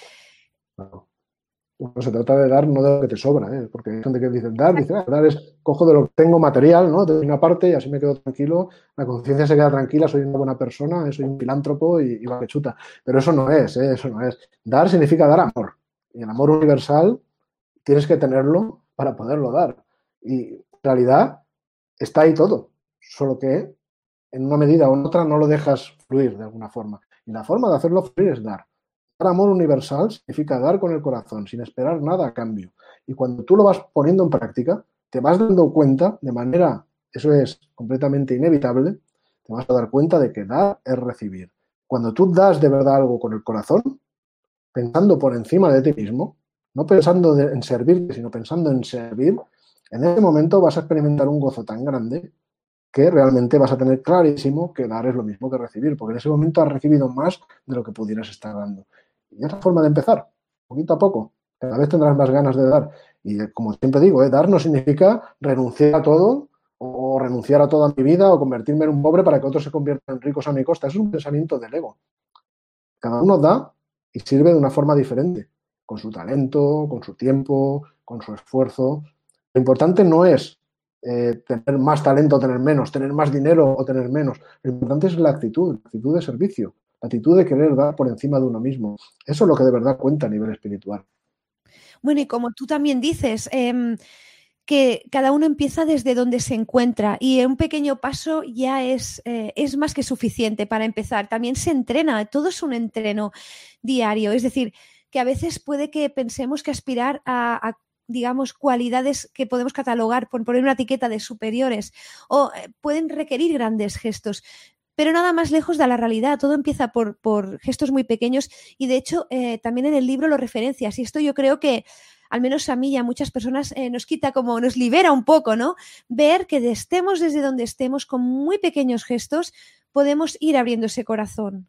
Bueno, se trata de dar no de lo que te sobra, ¿eh? porque hay gente que dice dar, dice, ah, dar es cojo de lo que tengo material, ¿no? De una parte y así me quedo tranquilo, la conciencia se queda tranquila, soy una buena persona, soy un filántropo y, y va que chuta. Pero eso no es, eso no es. Dar significa dar amor. Y el amor universal tienes que tenerlo para poderlo dar. Y en realidad está ahí todo, solo que en una medida o otra no lo dejas fluir de alguna forma. Y la forma de hacerlo fluir es dar. Dar amor universal significa dar con el corazón, sin esperar nada a cambio. Y cuando tú lo vas poniendo en práctica, te vas dando cuenta de manera, eso es completamente inevitable, te vas a dar cuenta de que dar es recibir. Cuando tú das de verdad algo con el corazón, pensando por encima de ti mismo, no pensando en servirte, sino pensando en servir, en ese momento vas a experimentar un gozo tan grande que realmente vas a tener clarísimo que dar es lo mismo que recibir, porque en ese momento has recibido más de lo que pudieras estar dando. Y otra forma de empezar, poquito a poco. Cada vez tendrás más ganas de dar. Y eh, como siempre digo, ¿eh? dar no significa renunciar a todo o renunciar a toda mi vida o convertirme en un pobre para que otros se conviertan en ricos a mi costa. Eso es un pensamiento del ego. Cada uno da y sirve de una forma diferente, con su talento, con su tiempo, con su esfuerzo. Lo importante no es eh, tener más talento o tener menos, tener más dinero o tener menos. Lo importante es la actitud, la actitud de servicio, la actitud de querer dar por encima de uno mismo. Eso es lo que de verdad cuenta a nivel espiritual. Bueno, y como tú también dices, eh, que cada uno empieza desde donde se encuentra y un pequeño paso ya es, eh, es más que suficiente para empezar. También se entrena, todo es un entreno diario. Es decir, que a veces puede que pensemos que aspirar a, digamos, cualidades que podemos catalogar por poner una etiqueta de superiores o eh, pueden requerir grandes gestos. Pero nada más lejos de la realidad, todo empieza por, por gestos muy pequeños y de hecho eh, también en el libro lo referencias y esto yo creo que al menos a mí y a muchas personas eh, nos quita como, nos libera un poco, ¿no? Ver que estemos desde donde estemos con muy pequeños gestos podemos ir abriendo ese corazón.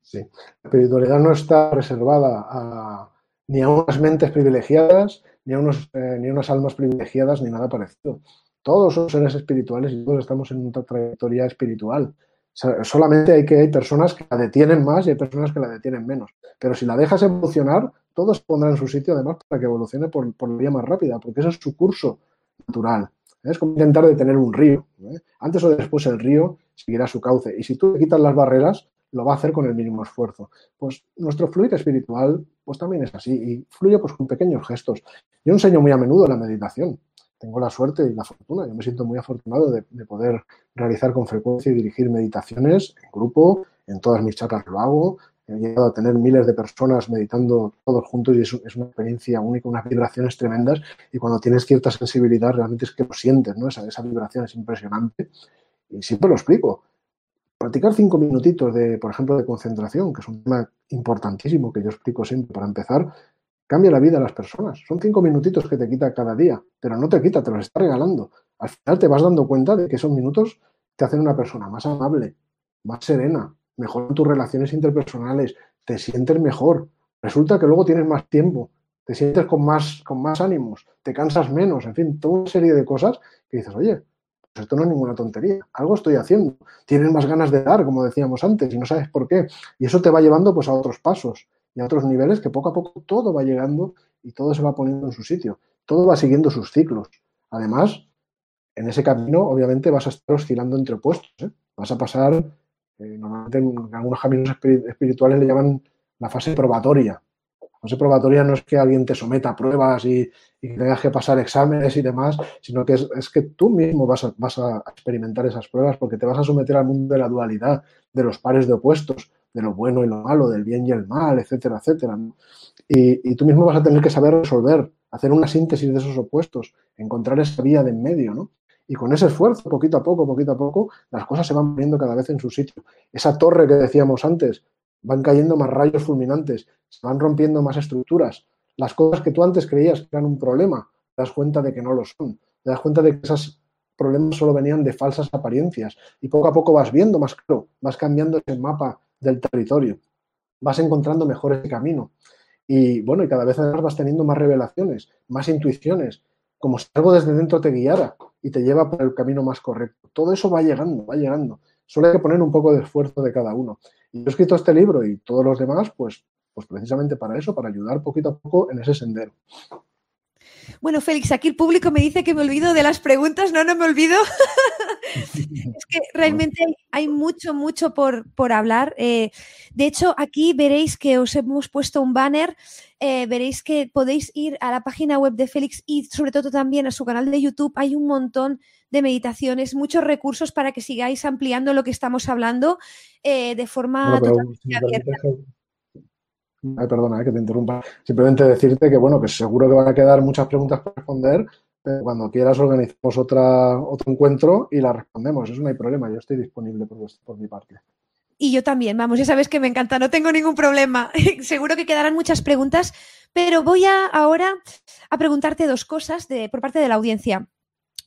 Sí, la espiritualidad no está reservada a, ni a unas mentes privilegiadas, ni a, unos, eh, ni a unas almas privilegiadas, ni nada parecido. Todos son seres espirituales y todos estamos en una trayectoria espiritual. Solamente hay que hay personas que la detienen más y hay personas que la detienen menos. Pero si la dejas evolucionar, todo se pondrá en su sitio además para que evolucione por, por la vía más rápida, porque ese es su curso natural. Es como intentar detener un río. ¿eh? Antes o después el río seguirá su cauce. Y si tú le quitas las barreras, lo va a hacer con el mínimo esfuerzo. Pues nuestro fluir espiritual pues también es así y fluye pues con pequeños gestos. Yo enseño muy a menudo la meditación. Tengo la suerte y la fortuna, yo me siento muy afortunado de, de poder realizar con frecuencia y dirigir meditaciones en grupo, en todas mis chacas lo hago, he llegado a tener miles de personas meditando todos juntos y es, es, una experiencia única, unas vibraciones tremendas y cuando tienes cierta sensibilidad realmente es que lo sientes, ¿no? Esa, esa vibración es impresionante y siempre lo explico practicar cinco minutitos de, por ejemplo, de concentración, que es un tema importantísimo que yo explico siempre para empezar, cambia la vida de las personas. Son cinco minutitos que te quita cada día, pero no te quita, te los está regalando. Al final te vas dando cuenta de que esos minutos te hacen una persona más amable, más serena, mejoran tus relaciones interpersonales, te sientes mejor. Resulta que luego tienes más tiempo, te sientes con más, con más ánimos, te cansas menos, en fin, toda una serie de cosas que dices, oye, pues esto no es ninguna tontería, algo estoy haciendo. Tienes más ganas de dar, como decíamos antes, y no sabes por qué. Y eso te va llevando pues a otros pasos y a otros niveles que poco a poco todo va llegando y todo se va poniendo en su sitio. Todo va siguiendo sus ciclos. Además, en ese camino, obviamente, vas a estar oscilando entre opuestos. ¿eh? Vas a pasar, eh, normalmente en algunos caminos espirituales le llaman la fase probatoria. Probatoria no es que alguien te someta a pruebas y, y tengas que pasar exámenes y demás, sino que es, que tú mismo vas a, experimentar esas pruebas porque te vas a someter al mundo de la dualidad, de los pares de opuestos, de lo bueno y lo malo, del bien y el mal, etcétera, etcétera. y, tú mismo vas a tener que saber resolver, hacer una síntesis de esos opuestos, encontrar esa vía de en medio, ¿no? Y con ese esfuerzo, poquito a poco, poquito a poco, las cosas se van poniendo cada vez en su sitio. Esa torre que decíamos antes, van cayendo más rayos fulminantes, se van rompiendo más estructuras, las cosas que tú antes creías que eran un problema, te das cuenta de que no lo son. Te das cuenta de que esos problemas solo venían de falsas apariencias. Y poco a poco vas viendo más claro, vas cambiando ese mapa del territorio, vas encontrando mejor ese camino. Y bueno, y cada vez además vas teniendo más revelaciones, más intuiciones, como si algo desde dentro te guiara y te lleva por el camino más correcto. Todo eso va llegando, va llegando. Solo hay que poner un poco de esfuerzo de cada uno. Y yo he escrito este libro y todos los demás, pues pues precisamente para eso, para ayudar poquito a poco en ese sendero. Bueno, Félix, aquí el público me dice que me olvido de las preguntas. No, no me olvido. es que realmente hay mucho, mucho por, por hablar. Eh, de hecho, aquí veréis que os hemos puesto un banner. Eh, veréis que podéis ir a la página web de Félix y sobre todo también a su canal de YouTube. Hay un montón de meditaciones, muchos recursos para que sigáis ampliando lo que estamos hablando eh, de forma totalmente abierta perdona eh, que te interrumpa. Simplemente decirte que, bueno, que seguro que van a quedar muchas preguntas para responder, cuando quieras organizamos otra, otro encuentro y las respondemos. Eso no hay problema, yo estoy disponible por, por mi parte. Y yo también, vamos, ya sabes que me encanta, no tengo ningún problema. Seguro que quedarán muchas preguntas, pero voy a ahora a preguntarte dos cosas de, por parte de la audiencia.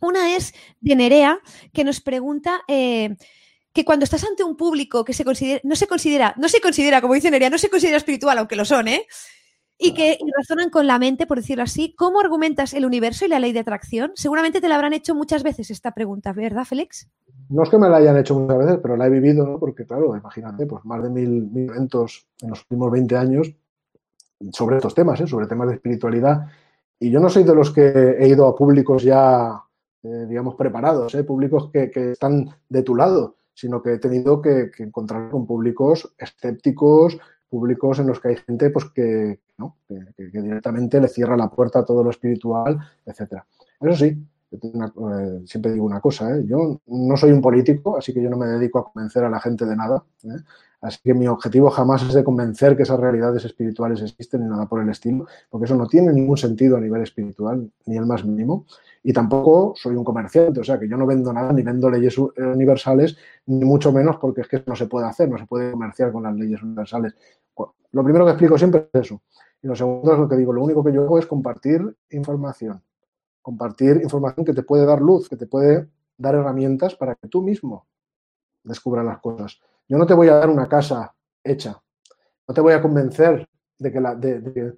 Una es de Nerea, que nos pregunta eh, que cuando estás ante un público que se considera, no se considera, no se considera, como dice Nerea, no se considera espiritual, aunque lo son, ¿eh? Y que razonan con la mente, por decirlo así, ¿cómo argumentas el universo y la ley de atracción? Seguramente te la habrán hecho muchas veces esta pregunta, ¿verdad, Félix? No es que me la hayan hecho muchas veces, pero la he vivido, ¿no? Porque, claro, imagínate, pues más de mil, mil eventos en los últimos 20 años sobre estos temas, ¿eh? sobre temas de espiritualidad. Y yo no soy de los que he ido a públicos ya, eh, digamos, preparados, ¿eh? públicos que, que, están de tu lado sino que he tenido que, encontrar con públicos escépticos, públicos en los que hay gente pues, que, directamente le cierra la puerta a todo lo espiritual, etcétera. Eso sí, eh, siempre digo una cosa, ¿eh? yo no soy un político, así que yo no me dedico a convencer a la gente de nada. ¿eh? Así que mi objetivo jamás es de convencer que esas realidades espirituales existen ni nada por el estilo, porque eso no tiene ningún sentido a nivel espiritual, ni el más mínimo. Y tampoco soy un comerciante, o sea que yo no vendo nada, ni vendo leyes universales, ni mucho menos porque es que no se puede hacer, no se puede comerciar con las leyes universales. Lo primero que explico siempre es eso. Y lo segundo es lo que digo, lo único que yo hago es compartir información. Compartir información que te puede dar luz, que te puede dar herramientas para que tú mismo descubras las cosas. Yo no te voy a dar una casa hecha. No te voy a convencer de que la, de,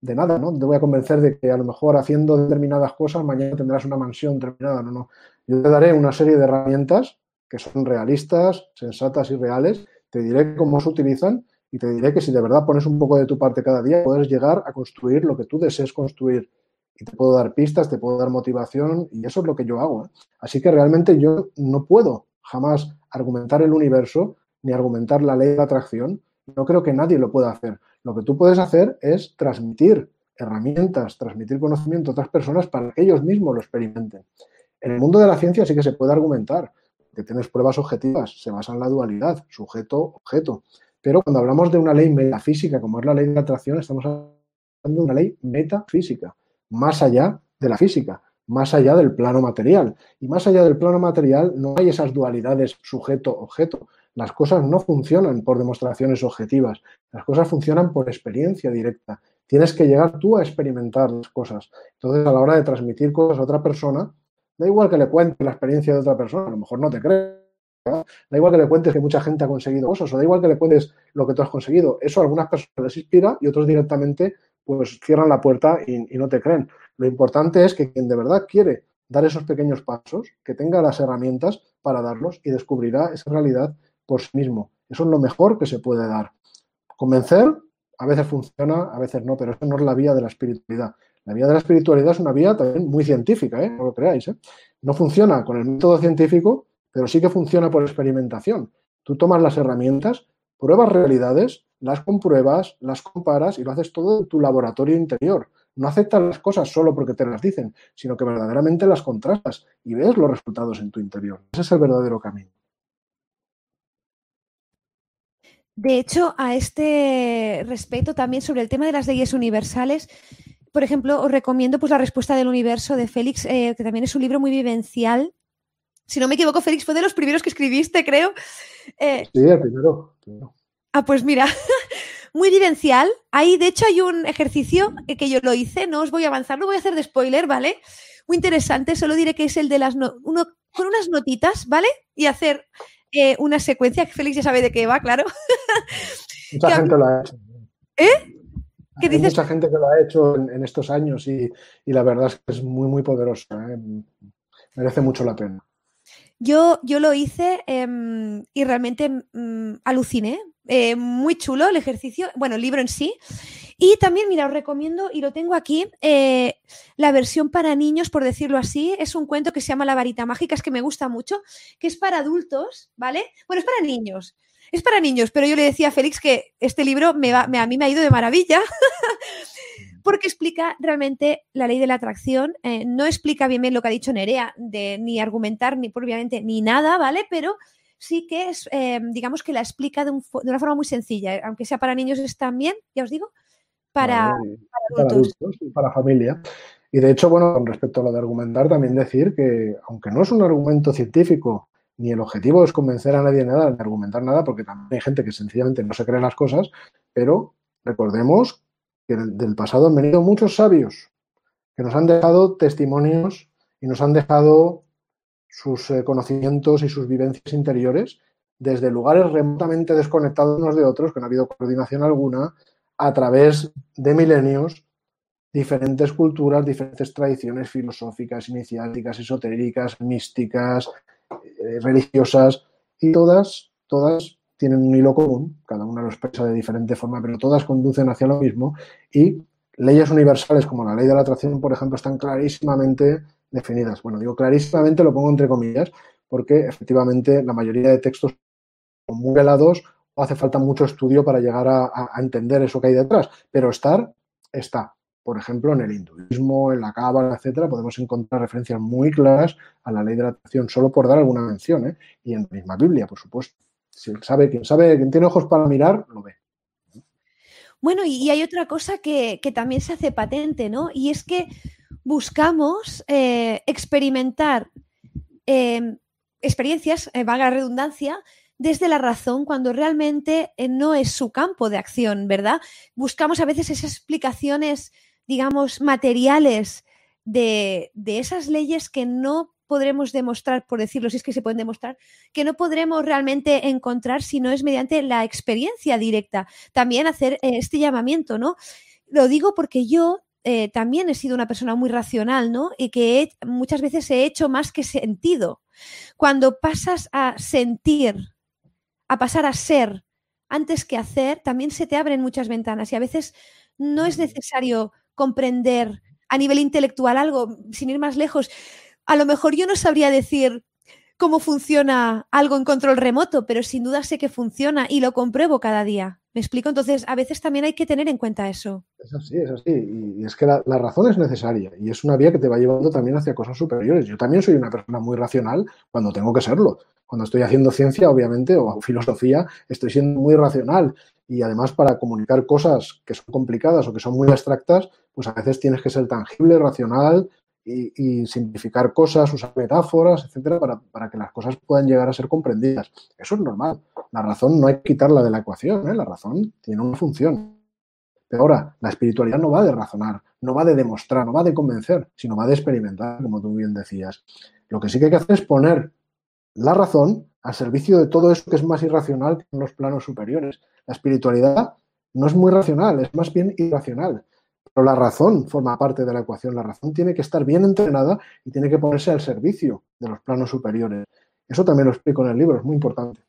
nada, ¿no? Te voy a convencer de que a lo mejor haciendo determinadas cosas mañana tendrás una mansión terminada, no, no. Yo te daré una serie de herramientas que son realistas, sensatas y reales, te diré cómo se utilizan y te diré que si de verdad pones un poco de tu parte cada día, puedes llegar a construir lo que tú desees construir. Y te puedo dar pistas, te puedo dar motivación y eso es lo que yo hago. ¿eh? Así que realmente yo no puedo jamás argumentar el universo ni argumentar la ley de atracción. No creo que nadie lo pueda hacer. Lo que tú puedes hacer es transmitir herramientas, transmitir conocimiento a otras personas para que ellos mismos lo experimenten. En el mundo de la ciencia sí que se puede argumentar, que tienes pruebas objetivas, se basa en la dualidad, sujeto-objeto. Pero cuando hablamos de una ley metafísica, como es la ley de atracción, estamos hablando de una ley metafísica, más allá de la física, más allá del plano material. Y más allá del plano material no hay esas dualidades sujeto-objeto. Las cosas no funcionan por demostraciones objetivas, las cosas funcionan por experiencia directa. Tienes que llegar tú a experimentar las cosas. Entonces, a la hora de transmitir cosas a otra persona, da igual que le cuentes la experiencia de otra persona, a lo mejor no te crees. Da igual que le cuentes que mucha gente ha conseguido cosas, o da igual que le cuentes lo que tú has conseguido. Eso a algunas personas les inspira y otros directamente pues cierran la puerta y, y no te creen. Lo importante es que quien de verdad quiere dar esos pequeños pasos, que tenga las herramientas para darlos y descubrirá esa realidad por sí mismo. Eso es lo mejor que se puede dar. Convencer a veces funciona, a veces no, pero eso no es la vía de la espiritualidad. La vía de la espiritualidad es una vía también muy científica, ¿eh? no lo creáis. ¿eh? No funciona con el método científico, pero sí que funciona por experimentación. Tú tomas las herramientas, pruebas realidades, las compruebas, las comparas y lo haces todo en tu laboratorio interior. No aceptas las cosas solo porque te las dicen, sino que verdaderamente las contrastas y ves los resultados en tu interior. Ese es el verdadero camino. De hecho, a este respecto, también sobre el tema de las leyes universales, por ejemplo, os recomiendo pues, La respuesta del universo de Félix, eh, que también es un libro muy vivencial. Si no me equivoco, Félix fue de los primeros que escribiste, creo. Eh, sí, el primero. Ah, pues mira, muy vivencial. Ahí, de hecho, hay un ejercicio que yo lo hice, no os voy a avanzar, no voy a hacer de spoiler, ¿vale? Muy interesante, solo diré que es el de las... uno, con unas notitas, ¿vale? Y hacer eh, una secuencia, que Félix ya sabe de qué va, claro. Mucha gente lo ha hecho. ¿Eh? ¿Qué Hay mucha gente que lo ha hecho en, estos años y, la verdad es que es muy, muy poderosa. ¿eh? Merece mucho la pena. Yo, yo lo hice em, y realmente mm, aluciné. Eh, muy chulo el ejercicio, bueno, el libro en sí. Y también, mira, os recomiendo, y lo tengo aquí, eh, la versión para niños, por decirlo así. Es un cuento que se llama La varita mágica, es que me gusta mucho, que es para adultos, ¿vale? Bueno, es para niños. Es para niños, pero yo le decía a Félix que este libro me a mí me ha ido de maravilla. porque explica realmente la ley de la atracción. Eh, no explica bien, lo que ha dicho Nerea, de ni argumentar, ni obviamente, ni nada, ¿vale? Pero sí que es, eh, digamos que la explica de, una forma muy sencilla, aunque sea para niños es también, ya os digo, para, adultos. y para familia. Y de hecho, bueno, con respecto a lo de argumentar, también decir que, aunque no es un argumento científico, ni el objetivo es convencer a nadie de nada, ni argumentar nada, porque también hay gente que sencillamente no se cree las cosas, pero recordemos que del pasado han venido muchos sabios que nos han dejado testimonios y nos han dejado sus eh, conocimientos y sus vivencias interiores desde lugares remotamente desconectados unos de otros, que no ha habido coordinación alguna, a través de milenios, diferentes culturas, diferentes tradiciones filosóficas, iniciáticas, esotéricas, místicas, eh, religiosas, y todas, todas tienen un hilo común, cada una lo expresa de diferente forma, pero todas conducen hacia lo mismo y leyes universales como la ley de la atracción, por ejemplo, están clarísimamente definidas. Bueno, digo clarísimamente, lo pongo entre comillas, porque efectivamente la mayoría de textos son muy velados o hace falta mucho estudio para llegar a, entender eso que hay detrás, pero estar está. Por ejemplo, en el hinduismo, en la cábala, etcétera, podemos encontrar referencias muy claras a la ley de la atracción, solo por dar alguna mención, ¿eh? y en la misma Biblia, por supuesto. Si sabe, quien sabe, quien tiene ojos para mirar, lo ve. Bueno, y, hay otra cosa que, también se hace patente, ¿no? Y es que buscamos eh, experimentar em, experiencias, eh, vaga redundancia, desde la razón cuando realmente eh, no es su campo de acción, ¿verdad? Buscamos a veces esas explicaciones, digamos, materiales de, de esas leyes que no podremos demostrar, por decirlo, si es que se pueden demostrar, que no podremos realmente encontrar si no es mediante la experiencia directa. También hacer eh, este llamamiento, ¿no? Lo digo porque yo eh, también he sido una persona muy racional, ¿no? Y que muchas veces he hecho más que sentido. Cuando pasas a sentir, a pasar a ser antes que hacer, también se te abren muchas ventanas y a veces no es necesario comprender a nivel intelectual algo, sin ir más lejos a lo mejor yo no sabría decir cómo funciona algo en control remoto, pero sin duda sé que funciona y lo compruebo cada día. ¿Me explico? Entonces, a veces también hay que tener en cuenta eso. Es así, es así. Y es que la, razón es necesaria y es una vía que te va llevando también hacia cosas superiores. Yo también soy una persona muy racional cuando tengo que serlo. Cuando estoy haciendo ciencia, obviamente, o filosofía, estoy siendo muy racional. Y además, para comunicar cosas que son complicadas o que son muy abstractas, pues a veces tienes que ser tangible, racional, y, simplificar cosas, usar metáforas, etcétera, para, que las cosas puedan llegar a ser comprendidas. Eso es normal. La razón no hay que quitarla de la ecuación, ¿eh? la razón tiene una función. Pero ahora, la espiritualidad no va de razonar, no va de demostrar, no va de convencer, sino va de experimentar, como tú bien decías. Lo que sí que hay que hacer es poner la razón al servicio de todo eso que es más irracional que en los planos superiores. La espiritualidad no es muy racional, es más bien irracional. Pero la razón forma parte de la ecuación. La razón tiene que estar bien entrenada y tiene que ponerse al servicio de los planos superiores. Eso también lo explico en el libro, es muy importante.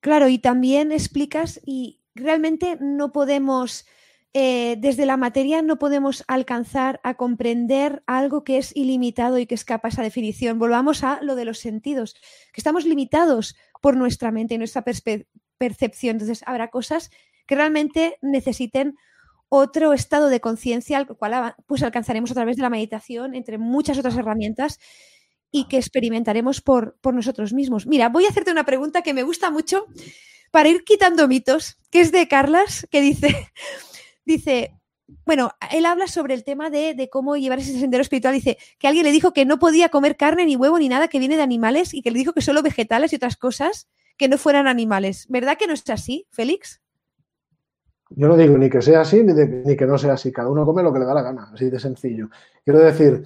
Claro, y también explicas y realmente no podemos, eh, desde la materia no podemos alcanzar a comprender algo que es ilimitado y que escapa a esa definición. Volvamos a lo de los sentidos, que estamos limitados por nuestra mente y nuestra percepción. Entonces, habrá cosas que realmente necesiten otro estado de conciencia al cual pues alcanzaremos a través de la meditación, entre muchas otras herramientas y que experimentaremos por, por nosotros mismos. Mira, voy a hacerte una pregunta que me gusta mucho para ir quitando mitos, que es de Carlas, que dice, dice, bueno, él habla sobre el tema de, de, cómo llevar ese sendero espiritual. Dice que alguien le dijo que no podía comer carne, ni huevo, ni nada que viene de animales y que le dijo que solo vegetales y otras cosas que no fueran animales. ¿Verdad que no es así, Félix? Yo no digo ni que sea así ni, que no sea así. Cada uno come lo que le da la gana, así de sencillo. Quiero decir,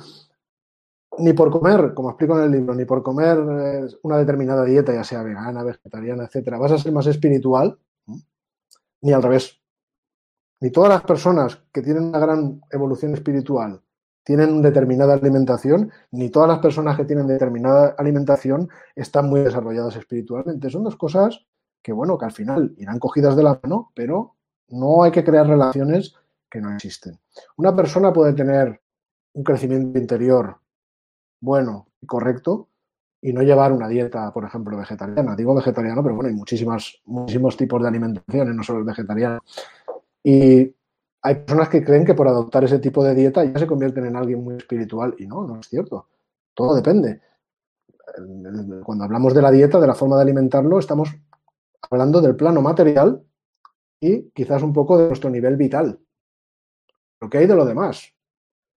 ni por comer, como explico en el libro, ni por comer eh, una determinada dieta, ya sea vegana, vegetariana, etcétera, vas a ser más espiritual, ni al revés. Ni todas las personas que tienen una gran evolución espiritual tienen determinada alimentación, ni todas las personas que tienen determinada alimentación están muy desarrolladas espiritualmente. Son dos cosas que, bueno, que al final irán cogidas de la mano, pero no hay que crear relaciones que no existen. Una persona puede tener un crecimiento interior bueno y correcto y no llevar una dieta, por ejemplo, vegetariana. Digo vegetariano, pero bueno, hay muchísimas, muchísimos tipos de alimentación, no solo el vegetariano. Y hay personas que creen que por adoptar ese tipo de dieta ya se convierten en alguien muy espiritual y no, no es cierto. Todo depende. Cuando hablamos de la dieta, de la forma de alimentarlo, estamos hablando del plano material y quizás un poco de nuestro nivel vital. Lo que hay de lo demás.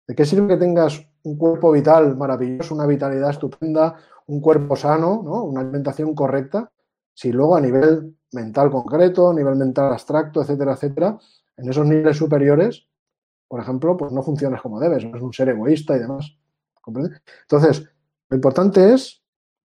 ¿De qué sirve que tengas un cuerpo vital maravilloso, una vitalidad estupenda, un cuerpo sano, ¿no? una alimentación correcta, si luego a nivel mental concreto, a nivel mental abstracto, etcétera, etcétera, en esos niveles superiores, por ejemplo, pues no funcionas como debes, es un ser egoísta y demás. Entonces, lo importante es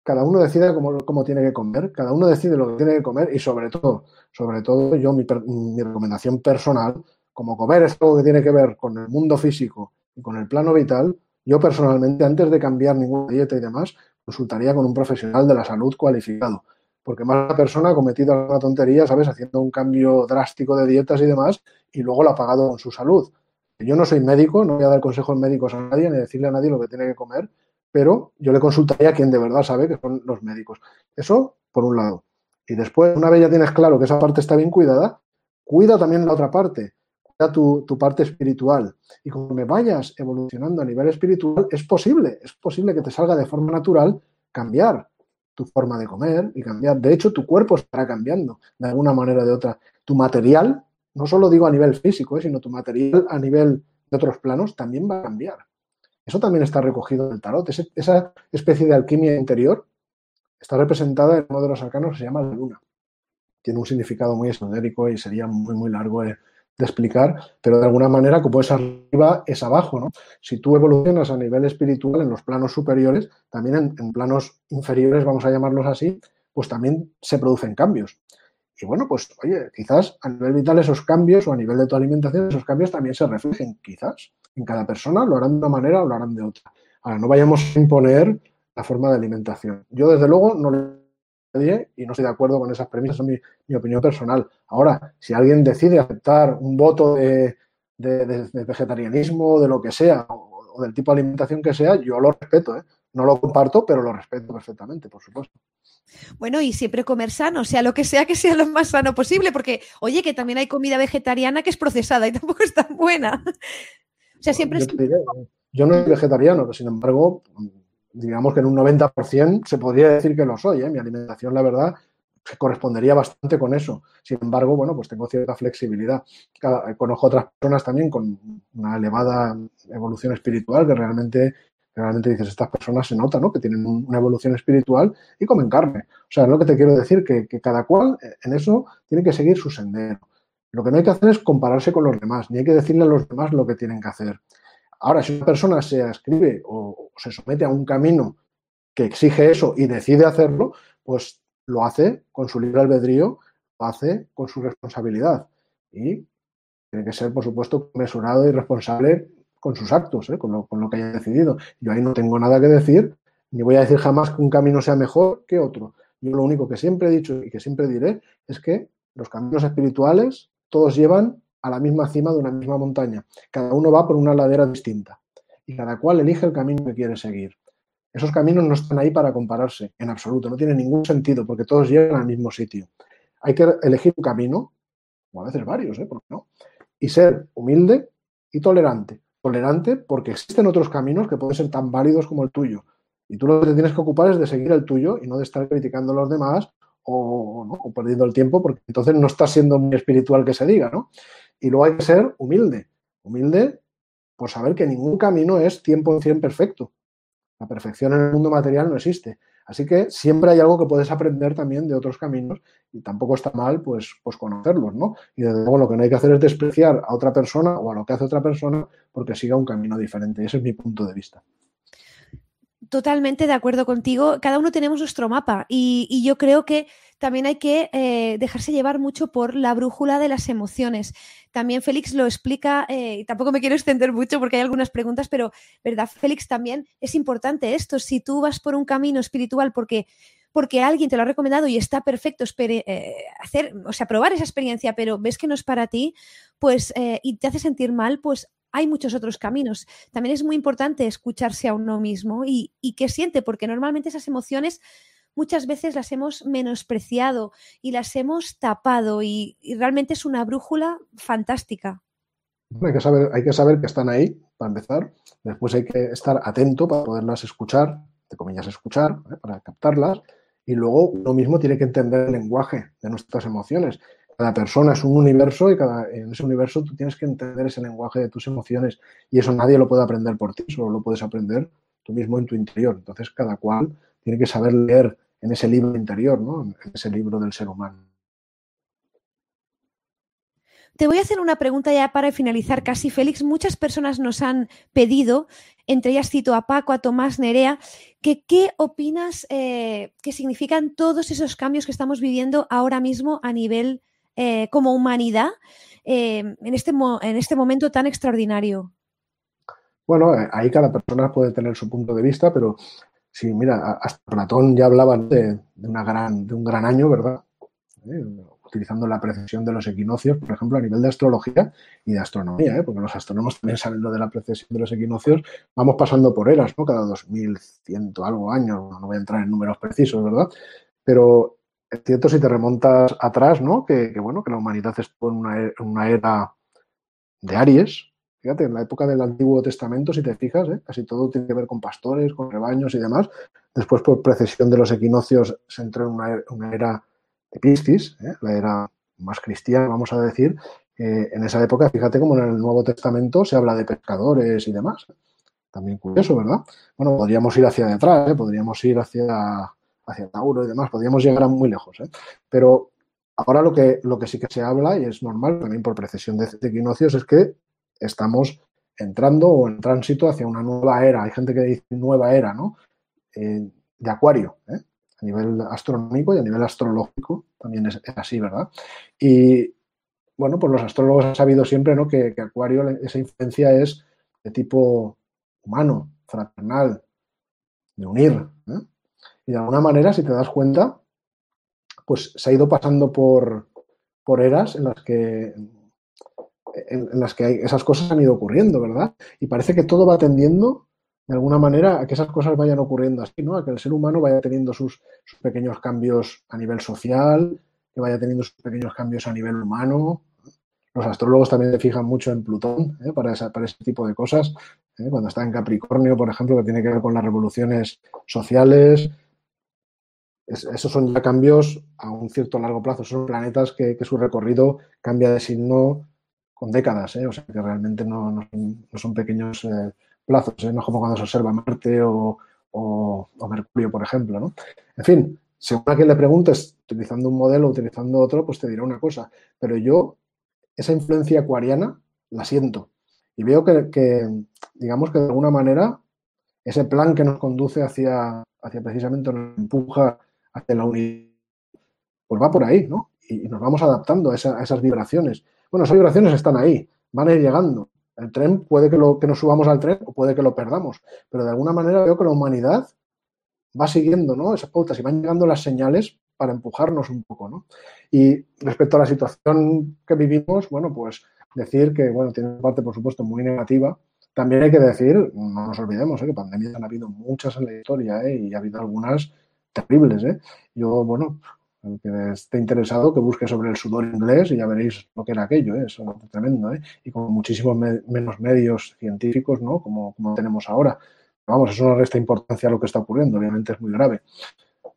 cada uno decide cómo, tiene que comer, cada uno decide lo que tiene que comer y sobre todo, sobre todo yo, mi, mi recomendación personal, como comer es algo que tiene que ver con el mundo físico y con el plano vital, yo personalmente, antes de cambiar ninguna dieta y demás, consultaría con un profesional de la salud cualificado porque más la persona ha cometido alguna tontería, ¿sabes? Haciendo un cambio drástico de dietas y demás, y luego lo ha pagado con su salud. Yo no soy médico, no voy a dar consejos médicos a nadie, ni decirle a nadie lo que tiene que comer, pero yo le consultaría a quien de verdad sabe que son los médicos. Eso, por un lado. Y después, una vez ya tienes claro que esa parte está bien cuidada, cuida también la otra parte, cuida tu, tu parte espiritual. Y como me vayas evolucionando a nivel espiritual, es posible, es posible que te salga de forma natural cambiar tu forma de comer y cambiar. De hecho, tu cuerpo estará cambiando de alguna manera o de otra. Tu material, no solo digo a nivel físico, eh, sino tu material a nivel de otros planos también va a cambiar. Eso también está recogido en el tarot. esa especie de alquimia interior está representada en uno de los arcanos que se llama la luna. Tiene un significado muy esotérico y sería muy, muy largo de, explicar, pero de alguna manera, como es arriba, es abajo, ¿no? Si tú evolucionas a nivel espiritual en los planos superiores, también en, planos inferiores, vamos a llamarlos así, pues también se producen cambios. Y bueno, pues oye, quizás a nivel vital esos cambios o a nivel de tu alimentación esos cambios también se reflejen, quizás. En cada persona lo harán de una manera o lo harán de otra. Ahora, no vayamos a imponer la forma de alimentación. Yo, desde luego, no le y no estoy de acuerdo con esas premisas, es mi, opinión personal. Ahora, si alguien decide aceptar un voto de, vegetarianismo, de lo que sea, o, del tipo de alimentación que sea, yo lo respeto, ¿eh? No lo comparto, pero lo respeto perfectamente, por supuesto. Bueno, y siempre comer sano, sea lo que sea, que sea lo más sano posible, porque, oye, que también hay comida vegetariana que es procesada y tampoco es tan buena. O sea, siempre yo, yo no soy vegetariano, pero sin embargo, digamos que en un 90% se podría decir que lo soy. ¿eh? Mi alimentación, la verdad, se correspondería bastante con eso. Sin embargo, bueno, pues tengo cierta flexibilidad. conozco otras personas también con una elevada evolución espiritual que realmente, realmente dices, estas personas se nota, ¿no? Que tienen una evolución espiritual y comen carne. O sea, es lo que te quiero decir, que, que cada cual en eso tiene que seguir su sendero. Lo que no hay que hacer es compararse con los demás, ni hay que decirle a los demás lo que tienen que hacer. Ahora, si una persona se ascribe o, se somete a un camino que exige eso y decide hacerlo, pues lo hace con su libre albedrío, lo hace con su responsabilidad. Y tiene que ser, por supuesto, mesurado y responsable con sus actos, ¿eh? con, lo, con, lo, que haya decidido. Yo ahí no tengo nada que decir, ni voy a decir jamás que un camino sea mejor que otro. Yo lo único que siempre he dicho y que siempre diré es que los caminos espirituales todos llevan a la misma cima de una misma montaña. Cada uno va por una ladera distinta y cada cual elige el camino que quiere seguir. Esos caminos no están ahí para compararse, en absoluto, no tiene ningún sentido porque todos llegan al mismo sitio. Hay que elegir un camino, o a veces varios, ¿eh? ¿Por qué no? Y ser humilde y tolerante. Tolerante porque existen otros caminos que pueden ser tan válidos como el tuyo. Y tú lo que te tienes que ocupar es de seguir el tuyo y no de estar criticando a los demás o, o perdiendo el tiempo porque entonces no estás siendo muy espiritual que se diga, ¿no? Y luego hay que ser humilde. Humilde por saber que ningún camino es 100% perfecto. La perfección en el mundo material no existe. Así que siempre hay algo que puedes aprender también de otros caminos y tampoco está mal pues, pues conocerlos, ¿no? Y desde luego lo que no hay que hacer es despreciar a otra persona o a lo que hace otra persona porque siga un camino diferente. Ese es mi punto de vista. Totalmente de acuerdo contigo. Cada uno tenemos nuestro mapa y, yo creo que también hay que eh, dejarse llevar mucho por la brújula de las emociones. También Félix lo explica, eh, tampoco me quiero extender mucho porque hay algunas preguntas, pero ¿verdad, Félix? También es importante esto. Si tú vas por un camino espiritual porque porque alguien te lo ha recomendado y está perfecto eh, hacer, o sea, probar esa experiencia, pero ves que no es para ti, pues y te hace sentir mal, pues hay muchos otros caminos. También es muy importante escucharse a uno mismo y, qué siente, porque normalmente esas emociones muchas veces las hemos menospreciado y las hemos tapado y, realmente es una brújula fantástica. Hay que, saber, hay que saber que están ahí, para empezar. Después hay que estar atento para poderlas escuchar, de comillas escuchar, ¿eh? para captarlas. Y luego uno mismo tiene que entender el lenguaje de nuestras emociones cada persona es un universo y cada, en ese universo tú tienes que entender ese lenguaje de tus emociones y eso nadie lo puede aprender por ti, solo lo puedes aprender tú mismo en tu interior. Entonces cada cual tiene que saber leer en ese libro interior, ¿no? en ese libro del ser humano. Te voy a hacer una pregunta ya para finalizar casi, Félix. Muchas personas nos han pedido, entre ellas cito a Paco, a Tomás Nerea, que qué opinas eh, que significan todos esos cambios que estamos viviendo ahora mismo a nivel eh, como humanidad eh, en, este en este momento tan extraordinario? Bueno, eh, ahí cada persona puede tener su punto de vista, pero sí, mira, hasta Platón ya hablaba de, una gran, de un gran año, ¿verdad? utilizando la precesión de los equinoccios, por ejemplo, a nivel de astrología y de astronomía, porque los astrónomos también saben lo de la precesión de los equinoccios, vamos pasando por eras, ¿no? Cada 2100 algo años, no voy a entrar en números precisos, ¿verdad? Pero es cierto si te remontas atrás, ¿no? Que, bueno, que la humanidad estuvo en una, e, era de Aries. Fíjate, en la época del Antiguo Testamento, si te fijas, ¿eh? casi todo tiene que ver con pastores, con rebaños y demás. Después, por precesión de los equinoccios, se entró en una, era de Piscis, ¿eh? la era más cristiana, vamos a decir. en esa época, fíjate como en el Nuevo Testamento se habla de pescadores y demás. También curioso, ¿verdad? Bueno, podríamos ir hacia detrás, ¿eh? podríamos ir hacia hacia Tauro y demás, podríamos llegar a muy lejos. ¿eh? Pero ahora lo que, lo que sí que se habla, y es normal también por precesión de, equinoccios, es que estamos entrando o en tránsito hacia una nueva era. Hay gente que dice nueva era, ¿no? Eh, de Acuario, ¿eh? a nivel astronómico y a nivel astrológico también es, así, ¿verdad? Y bueno, pues los astrólogos han sabido siempre, ¿no? Que, que Acuario, esa influencia es de tipo humano, fraternal, de unir, ¿eh? Y de alguna manera, si te das cuenta, pues se ha ido pasando por, por eras en las que en, las que esas cosas han ido ocurriendo, ¿verdad? Y parece que todo va tendiendo, de alguna manera, a que esas cosas vayan ocurriendo así, ¿no? A que el ser humano vaya teniendo sus, pequeños cambios a nivel social, que vaya teniendo sus pequeños cambios a nivel humano. Los astrólogos también se fijan mucho en Plutón ¿eh? para, para, ese tipo de cosas. ¿eh? Cuando está en Capricornio, por ejemplo, que tiene que ver con las revoluciones sociales, esos son ya cambios a un cierto largo plazo. Son planetas que, su recorrido cambia de signo con décadas, ¿eh? o sea que realmente no, son, pequeños eh, plazos, ¿eh? no es como cuando se observa Marte o, Mercurio, por ejemplo. ¿no? En fin, según a quien le preguntes, utilizando un modelo o utilizando otro, pues te dirá una cosa. Pero yo, esa influencia acuariana la siento. Y veo que, que digamos que de alguna manera, ese plan que nos conduce hacia, hacia precisamente, nos empuja hacia la unidad, pues va por ahí, ¿no? Y, nos vamos adaptando a, esas vibraciones. Bueno, esas vibraciones están ahí, van a ir llegando. El tren puede que, lo, que nos subamos al tren o puede que lo perdamos, pero de alguna manera veo que la humanidad va siguiendo ¿no? esas pautas y van llegando las señales para empujarnos un poco. ¿no? Y respecto a la situación que vivimos, bueno, pues decir que, bueno, tiene una parte, por supuesto, muy negativa. También hay que decir, no nos olvidemos, ¿eh? que pandemias han habido muchas en la historia ¿eh? y ha habido algunas terribles. ¿eh? Yo, bueno, el que esté interesado, que busque sobre el sudor inglés y ya veréis lo que era aquello, ¿eh? es tremendo, ¿eh? y con muchísimos menos medios científicos, ¿no? Como, como tenemos ahora. Vamos, eso no resta importancia a lo que está ocurriendo, obviamente es muy grave.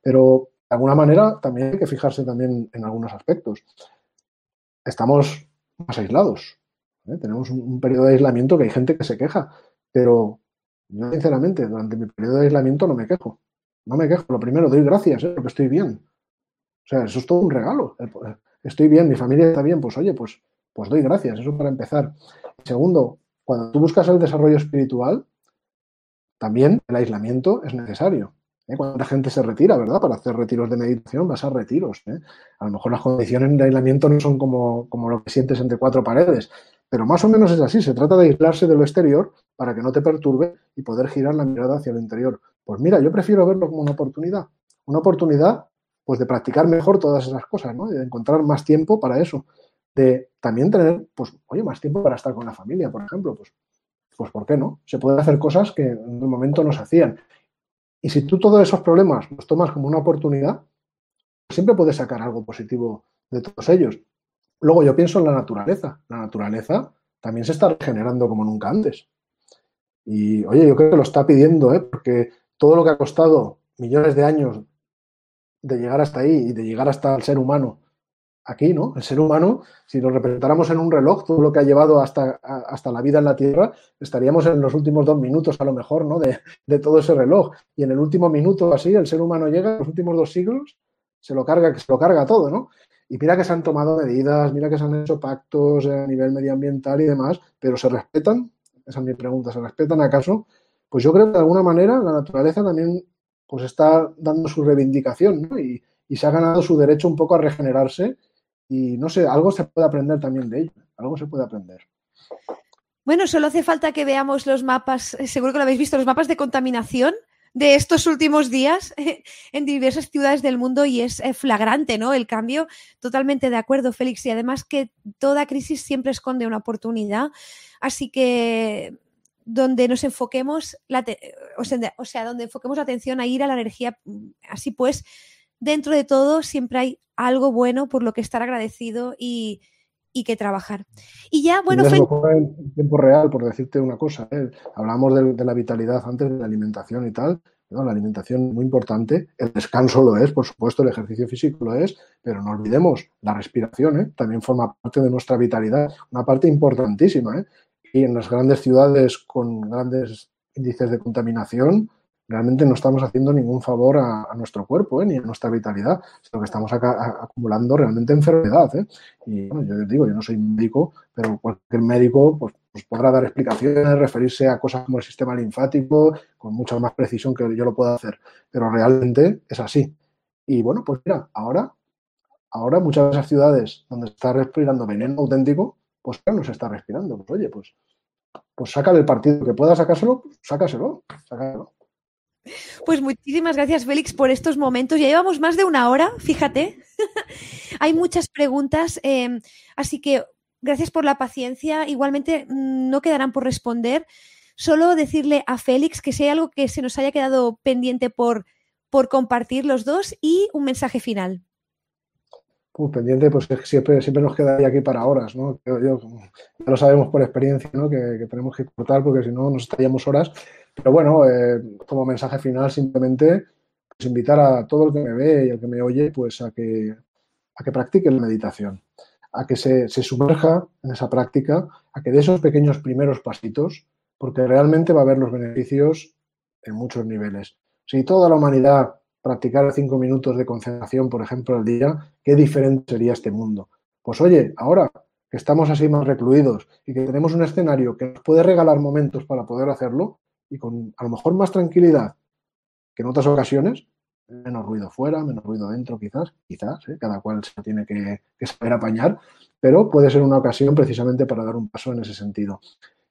Pero de alguna manera también hay que fijarse también en algunos aspectos. Estamos más aislados. ¿eh? Tenemos un, un periodo de aislamiento que hay gente que se queja, pero yo sinceramente durante mi periodo de aislamiento no me quejo. No me quejo. Lo primero, doy gracias, ¿eh? porque estoy bien. O sea, eso es todo un regalo. Estoy bien, mi familia está bien, pues oye, pues, pues doy gracias. Eso para empezar. Segundo, cuando tú buscas el desarrollo espiritual, también el aislamiento es necesario. ¿eh? Cuando gente se retira, ¿verdad? Para hacer retiros de meditación vas a retiros. ¿eh? A lo mejor las condiciones de aislamiento no son como, como lo que sientes entre cuatro paredes, pero más o menos es así. Se trata de aislarse de lo exterior para que no te perturbe y poder girar la mirada hacia lo interior. Pues mira, yo prefiero verlo como una oportunidad. Una oportunidad pues de practicar mejor todas esas cosas, ¿no? De encontrar más tiempo para eso. De también tener, pues, oye, más tiempo para estar con la familia, por ejemplo. Pues, pues ¿por qué no? Se pueden hacer cosas que en un momento no se hacían. Y si tú todos esos problemas los tomas como una oportunidad, siempre puedes sacar algo positivo de todos ellos. Luego yo pienso en la naturaleza. La naturaleza también se está regenerando como nunca antes. Y oye, yo creo que lo está pidiendo, ¿eh? porque todo lo que ha costado millones de años de llegar hasta ahí y de llegar hasta el ser humano aquí, ¿no? El ser humano, si lo representáramos en un reloj, todo lo que ha llevado hasta, hasta la vida en la Tierra, estaríamos en los últimos dos minutos a lo mejor, ¿no? De, de, todo ese reloj. Y en el último minuto así, el ser humano llega, los últimos dos siglos, se lo carga, se lo carga todo, ¿no? Y mira que se han tomado medidas, mira que se han hecho pactos a nivel medioambiental y demás, pero ¿se respetan? Esa es mi pregunta, ¿se respetan acaso? Pues yo creo que de alguna manera la naturaleza también pues está dando su reivindicación, ¿no? Y, y se ha ganado su derecho un poco a regenerarse y no sé, algo se puede aprender también de ello, algo se puede aprender. Bueno, solo hace falta que veamos los mapas, eh, seguro que lo habéis visto, los mapas de contaminación de estos últimos días en diversas ciudades del mundo y es eh, flagrante, ¿no? El cambio. Totalmente de acuerdo, Félix. Y además que toda crisis siempre esconde una oportunidad. Así que donde nos enfoquemos, la o, sea, o sea, donde enfoquemos la atención a ir a la energía, así pues, dentro de todo siempre hay algo bueno por lo que estar agradecido y, que trabajar. Y ya, bueno, fue... en tiempo real, por decirte una cosa, ¿eh? hablamos de, la vitalidad antes de la alimentación y tal. La alimentación es muy importante, el descanso lo es, por supuesto, el ejercicio físico lo es, pero no olvidemos, la respiración ¿eh? también forma parte de nuestra vitalidad, una parte importantísima. ¿eh? Y en las grandes ciudades con grandes índices de contaminación, realmente no estamos haciendo ningún favor a, nuestro cuerpo ¿eh? ni a nuestra vitalidad, sino que estamos acumulando realmente enfermedad. ¿eh? Y bueno, yo digo, yo no soy médico, pero cualquier médico pues, pues, podrá dar explicaciones, referirse a cosas como el sistema linfático, con mucha más precisión que yo lo pueda hacer, pero realmente es así. Y bueno, pues mira, ahora, ahora muchas de esas ciudades donde está respirando veneno auténtico, pues no se está respirando. Pues oye, pues, pues sácale el partido que pueda sacárselo, sácaselo, sácaselo. Pues muchísimas gracias, Félix, por estos momentos. Ya llevamos más de una hora, fíjate. Hay muchas preguntas, em, así que gracias por la paciencia. Igualmente, mm, no quedarán por responder. Solo decirle a Félix que si hay algo que se nos haya quedado pendiente por, por compartir los dos y un mensaje final. Pues pendiente, pues siempre, siempre nos quedaría aquí para horas, ¿no? ya lo sabemos por experiencia, ¿no? Que, que tenemos que cortar porque si no nos estaríamos horas. Pero bueno, eh, como mensaje final simplemente pues invitar a todo el que me ve y el que me oye pues a que, a que practique la meditación, a que se, se sumerja en esa práctica, a que dé esos pequeños primeros pasitos, porque realmente va a haber los beneficios en muchos niveles. Si toda la humanidad practicara cinco minutos de concentración, por ejemplo, al día, qué diferente sería este mundo. Pues oye, ahora que estamos así más recluidos y que tenemos un escenario que nos puede regalar momentos para poder hacerlo, y con a lo mejor más tranquilidad que en otras ocasiones, menos ruido fuera, menos ruido dentro quizás, quizás, ¿eh? cada cual se tiene que, saber apañar, pero puede ser una ocasión precisamente para dar un paso en ese sentido.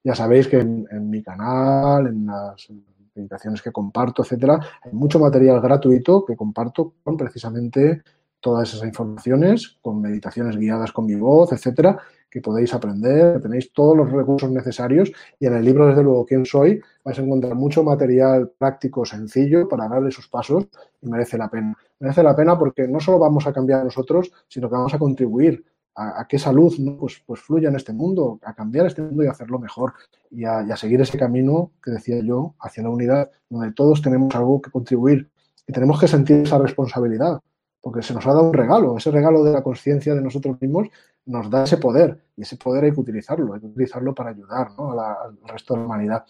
Ya sabéis que en, en mi canal, en las meditaciones que comparto, etcétera, hay mucho material gratuito que comparto con precisamente todas esas informaciones, con meditaciones guiadas con mi voz, etcétera, que podéis aprender, tenéis todos los recursos necesarios y en el libro, desde luego, ¿Quién soy? vais a encontrar mucho material práctico, sencillo, para darle sus pasos y merece la pena. Merece la pena porque no solo vamos a cambiar nosotros, sino que vamos a contribuir a, que esa luz ¿no? pues, pues fluya en este mundo, a cambiar este mundo y hacerlo mejor y a, a seguir ese camino que decía yo hacia la unidad, donde todos tenemos algo que contribuir y tenemos que sentir esa responsabilidad porque se nos ha dado un regalo, ese regalo de la conciencia de nosotros mismos nos da ese poder y ese poder hay que utilizarlo, hay que utilizarlo para ayudar al resto de la humanidad.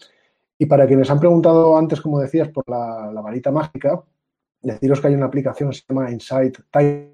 Y para quienes han preguntado antes, como decías, por la, varita mágica, deciros que hay una aplicación que se llama Insight Time,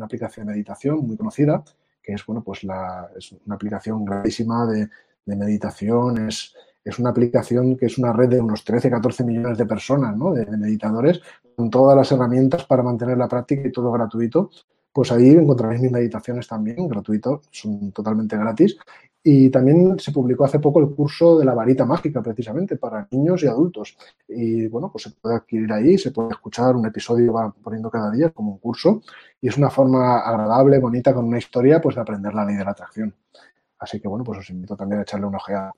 una aplicación de meditación muy conocida, que es, bueno, pues la, es una aplicación grandísima de, meditación, es, es una aplicación que es una red de unos 13, 14 millones de personas, ¿no? de, meditadores, con todas las herramientas para mantener la práctica y todo gratuito. Pues ahí encontraréis mis meditaciones también, gratuito, son totalmente gratis. Y también se publicó hace poco el curso de la varita mágica, precisamente, para niños y adultos. Y bueno, pues se puede adquirir ahí, se puede escuchar, un episodio va poniendo cada día como un curso. Y es una forma agradable, bonita, con una historia, pues de aprender la ley de la atracción. Así que bueno, pues os invito también a echarle una ojeada.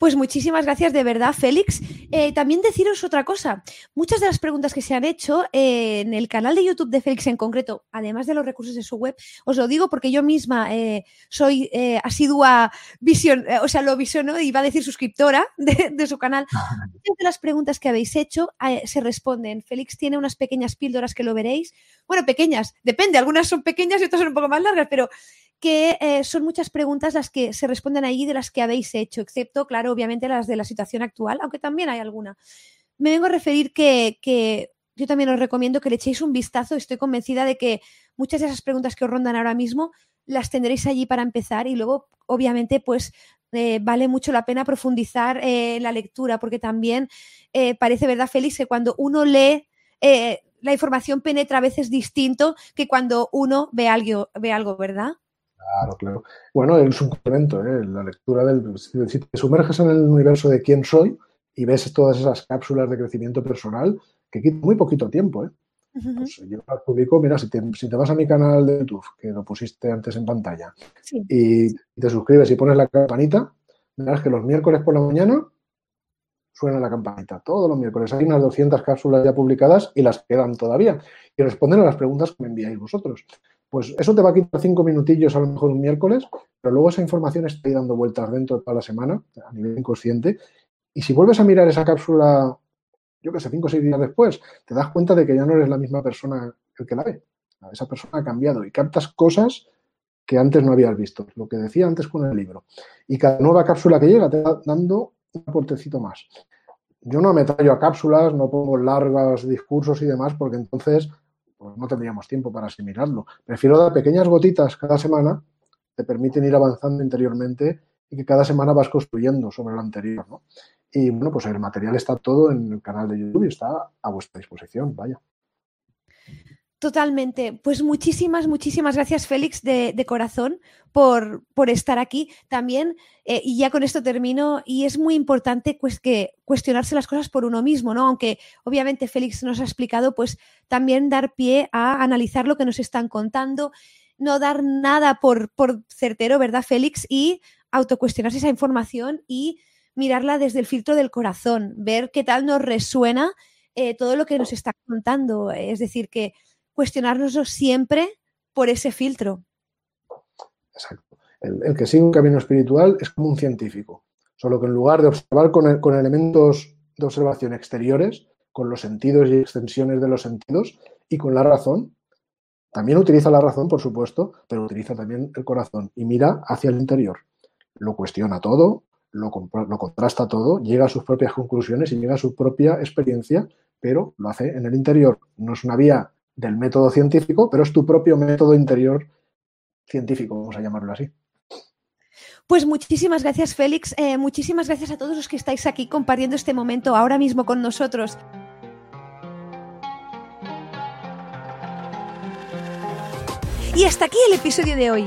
Pues muchísimas gracias de verdad, Félix. Eh, también deciros otra cosa. Muchas de las preguntas que se han hecho eh, en el canal de YouTube de Félix en concreto, además de los recursos de su web, os lo digo porque yo misma eh, soy asidua visión, o sea, lo visiono y va a decir suscriptora de, de su canal. Muchas de las preguntas que habéis hecho se responden. Félix tiene unas pequeñas píldoras que lo veréis. Bueno, pequeñas, depende, algunas son pequeñas y otras son un poco más largas, pero que eh, son muchas preguntas las que se responden ahí de las que habéis hecho, excepto, claro, obviamente las de la situación actual, aunque también hay alguna. Me vengo a referir que, que yo también os recomiendo que le echéis un vistazo. Estoy convencida de que muchas de esas preguntas que os rondan ahora mismo las tendréis allí para empezar y luego, obviamente, pues eh, vale mucho la pena profundizar eh, en la lectura, porque también parece verdad, Félix, que cuando uno lee, la información penetra a veces distinto que cuando uno ve algo, ve algo ¿verdad? Claro, claro. Bueno, es un complemento, ¿eh? la lectura del... Si te sumerges en el universo de quién soy y ves todas esas cápsulas de crecimiento personal, que quita muy poquito tiempo, ¿eh? pues yo publico, mira, si te, si te, vas a mi canal de YouTube, que lo pusiste antes en pantalla, y te suscribes y pones la campanita, verás que los miércoles por la mañana suena la campanita. Todos los miércoles hay unas 200 cápsulas ya publicadas y las quedan todavía. Y responden a las preguntas que me enviáis vosotros. Pues eso te va a quitar cinco minutillos a lo mejor un miércoles, pero luego esa información está ahí dando vueltas dentro de toda la semana, a nivel inconsciente. Y si vuelves a mirar esa cápsula, yo qué sé, cinco o seis días después, te das cuenta de que ya no eres la misma persona el que la ve. Esa persona ha cambiado y captas cosas que antes no habías visto, lo que decía antes con el libro. Y cada nueva cápsula que llega te va dando un aportecito más. Yo no me traigo a cápsulas, no pongo largos discursos y demás, porque entonces pues no tendríamos tiempo para asimilarlo. Prefiero dar pequeñas gotitas cada semana, te permiten ir avanzando interiormente y que cada semana vas construyendo sobre lo anterior. ¿no? Y bueno, pues el material está todo en el canal de YouTube y está a vuestra disposición, vaya. Totalmente. Pues muchísimas, muchísimas gracias, Félix, de, corazón por, por, estar aquí. También, eh, y ya con esto termino, y es muy importante pues, que cuestionarse las cosas por uno mismo, ¿no? Aunque obviamente Félix nos ha explicado, pues también dar pie a analizar lo que nos están contando, no dar nada por, por certero, ¿verdad, Félix? Y autocuestionarse esa información y mirarla desde el filtro del corazón, ver qué tal nos resuena eh, todo lo que nos está contando. Es decir, que cuestionárnoslo siempre por ese filtro. Exacto. El, que sigue un camino espiritual es como un científico, solo que en lugar de observar con, elementos de observación exteriores, con los sentidos y extensiones de los sentidos y con la razón, también utiliza la razón, por supuesto, pero utiliza también el corazón y mira hacia el interior. Lo cuestiona todo, lo, contrasta todo, llega a sus propias conclusiones y llega a su propia experiencia, pero lo hace en el interior. No es una vía del método científico, pero es tu propio método interior científico, vamos a llamarlo así. Pues muchísimas gracias, Félix. Eh, muchísimas gracias a todos los que estáis aquí compartiendo este momento ahora mismo con nosotros. Y hasta aquí el episodio de hoy.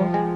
show.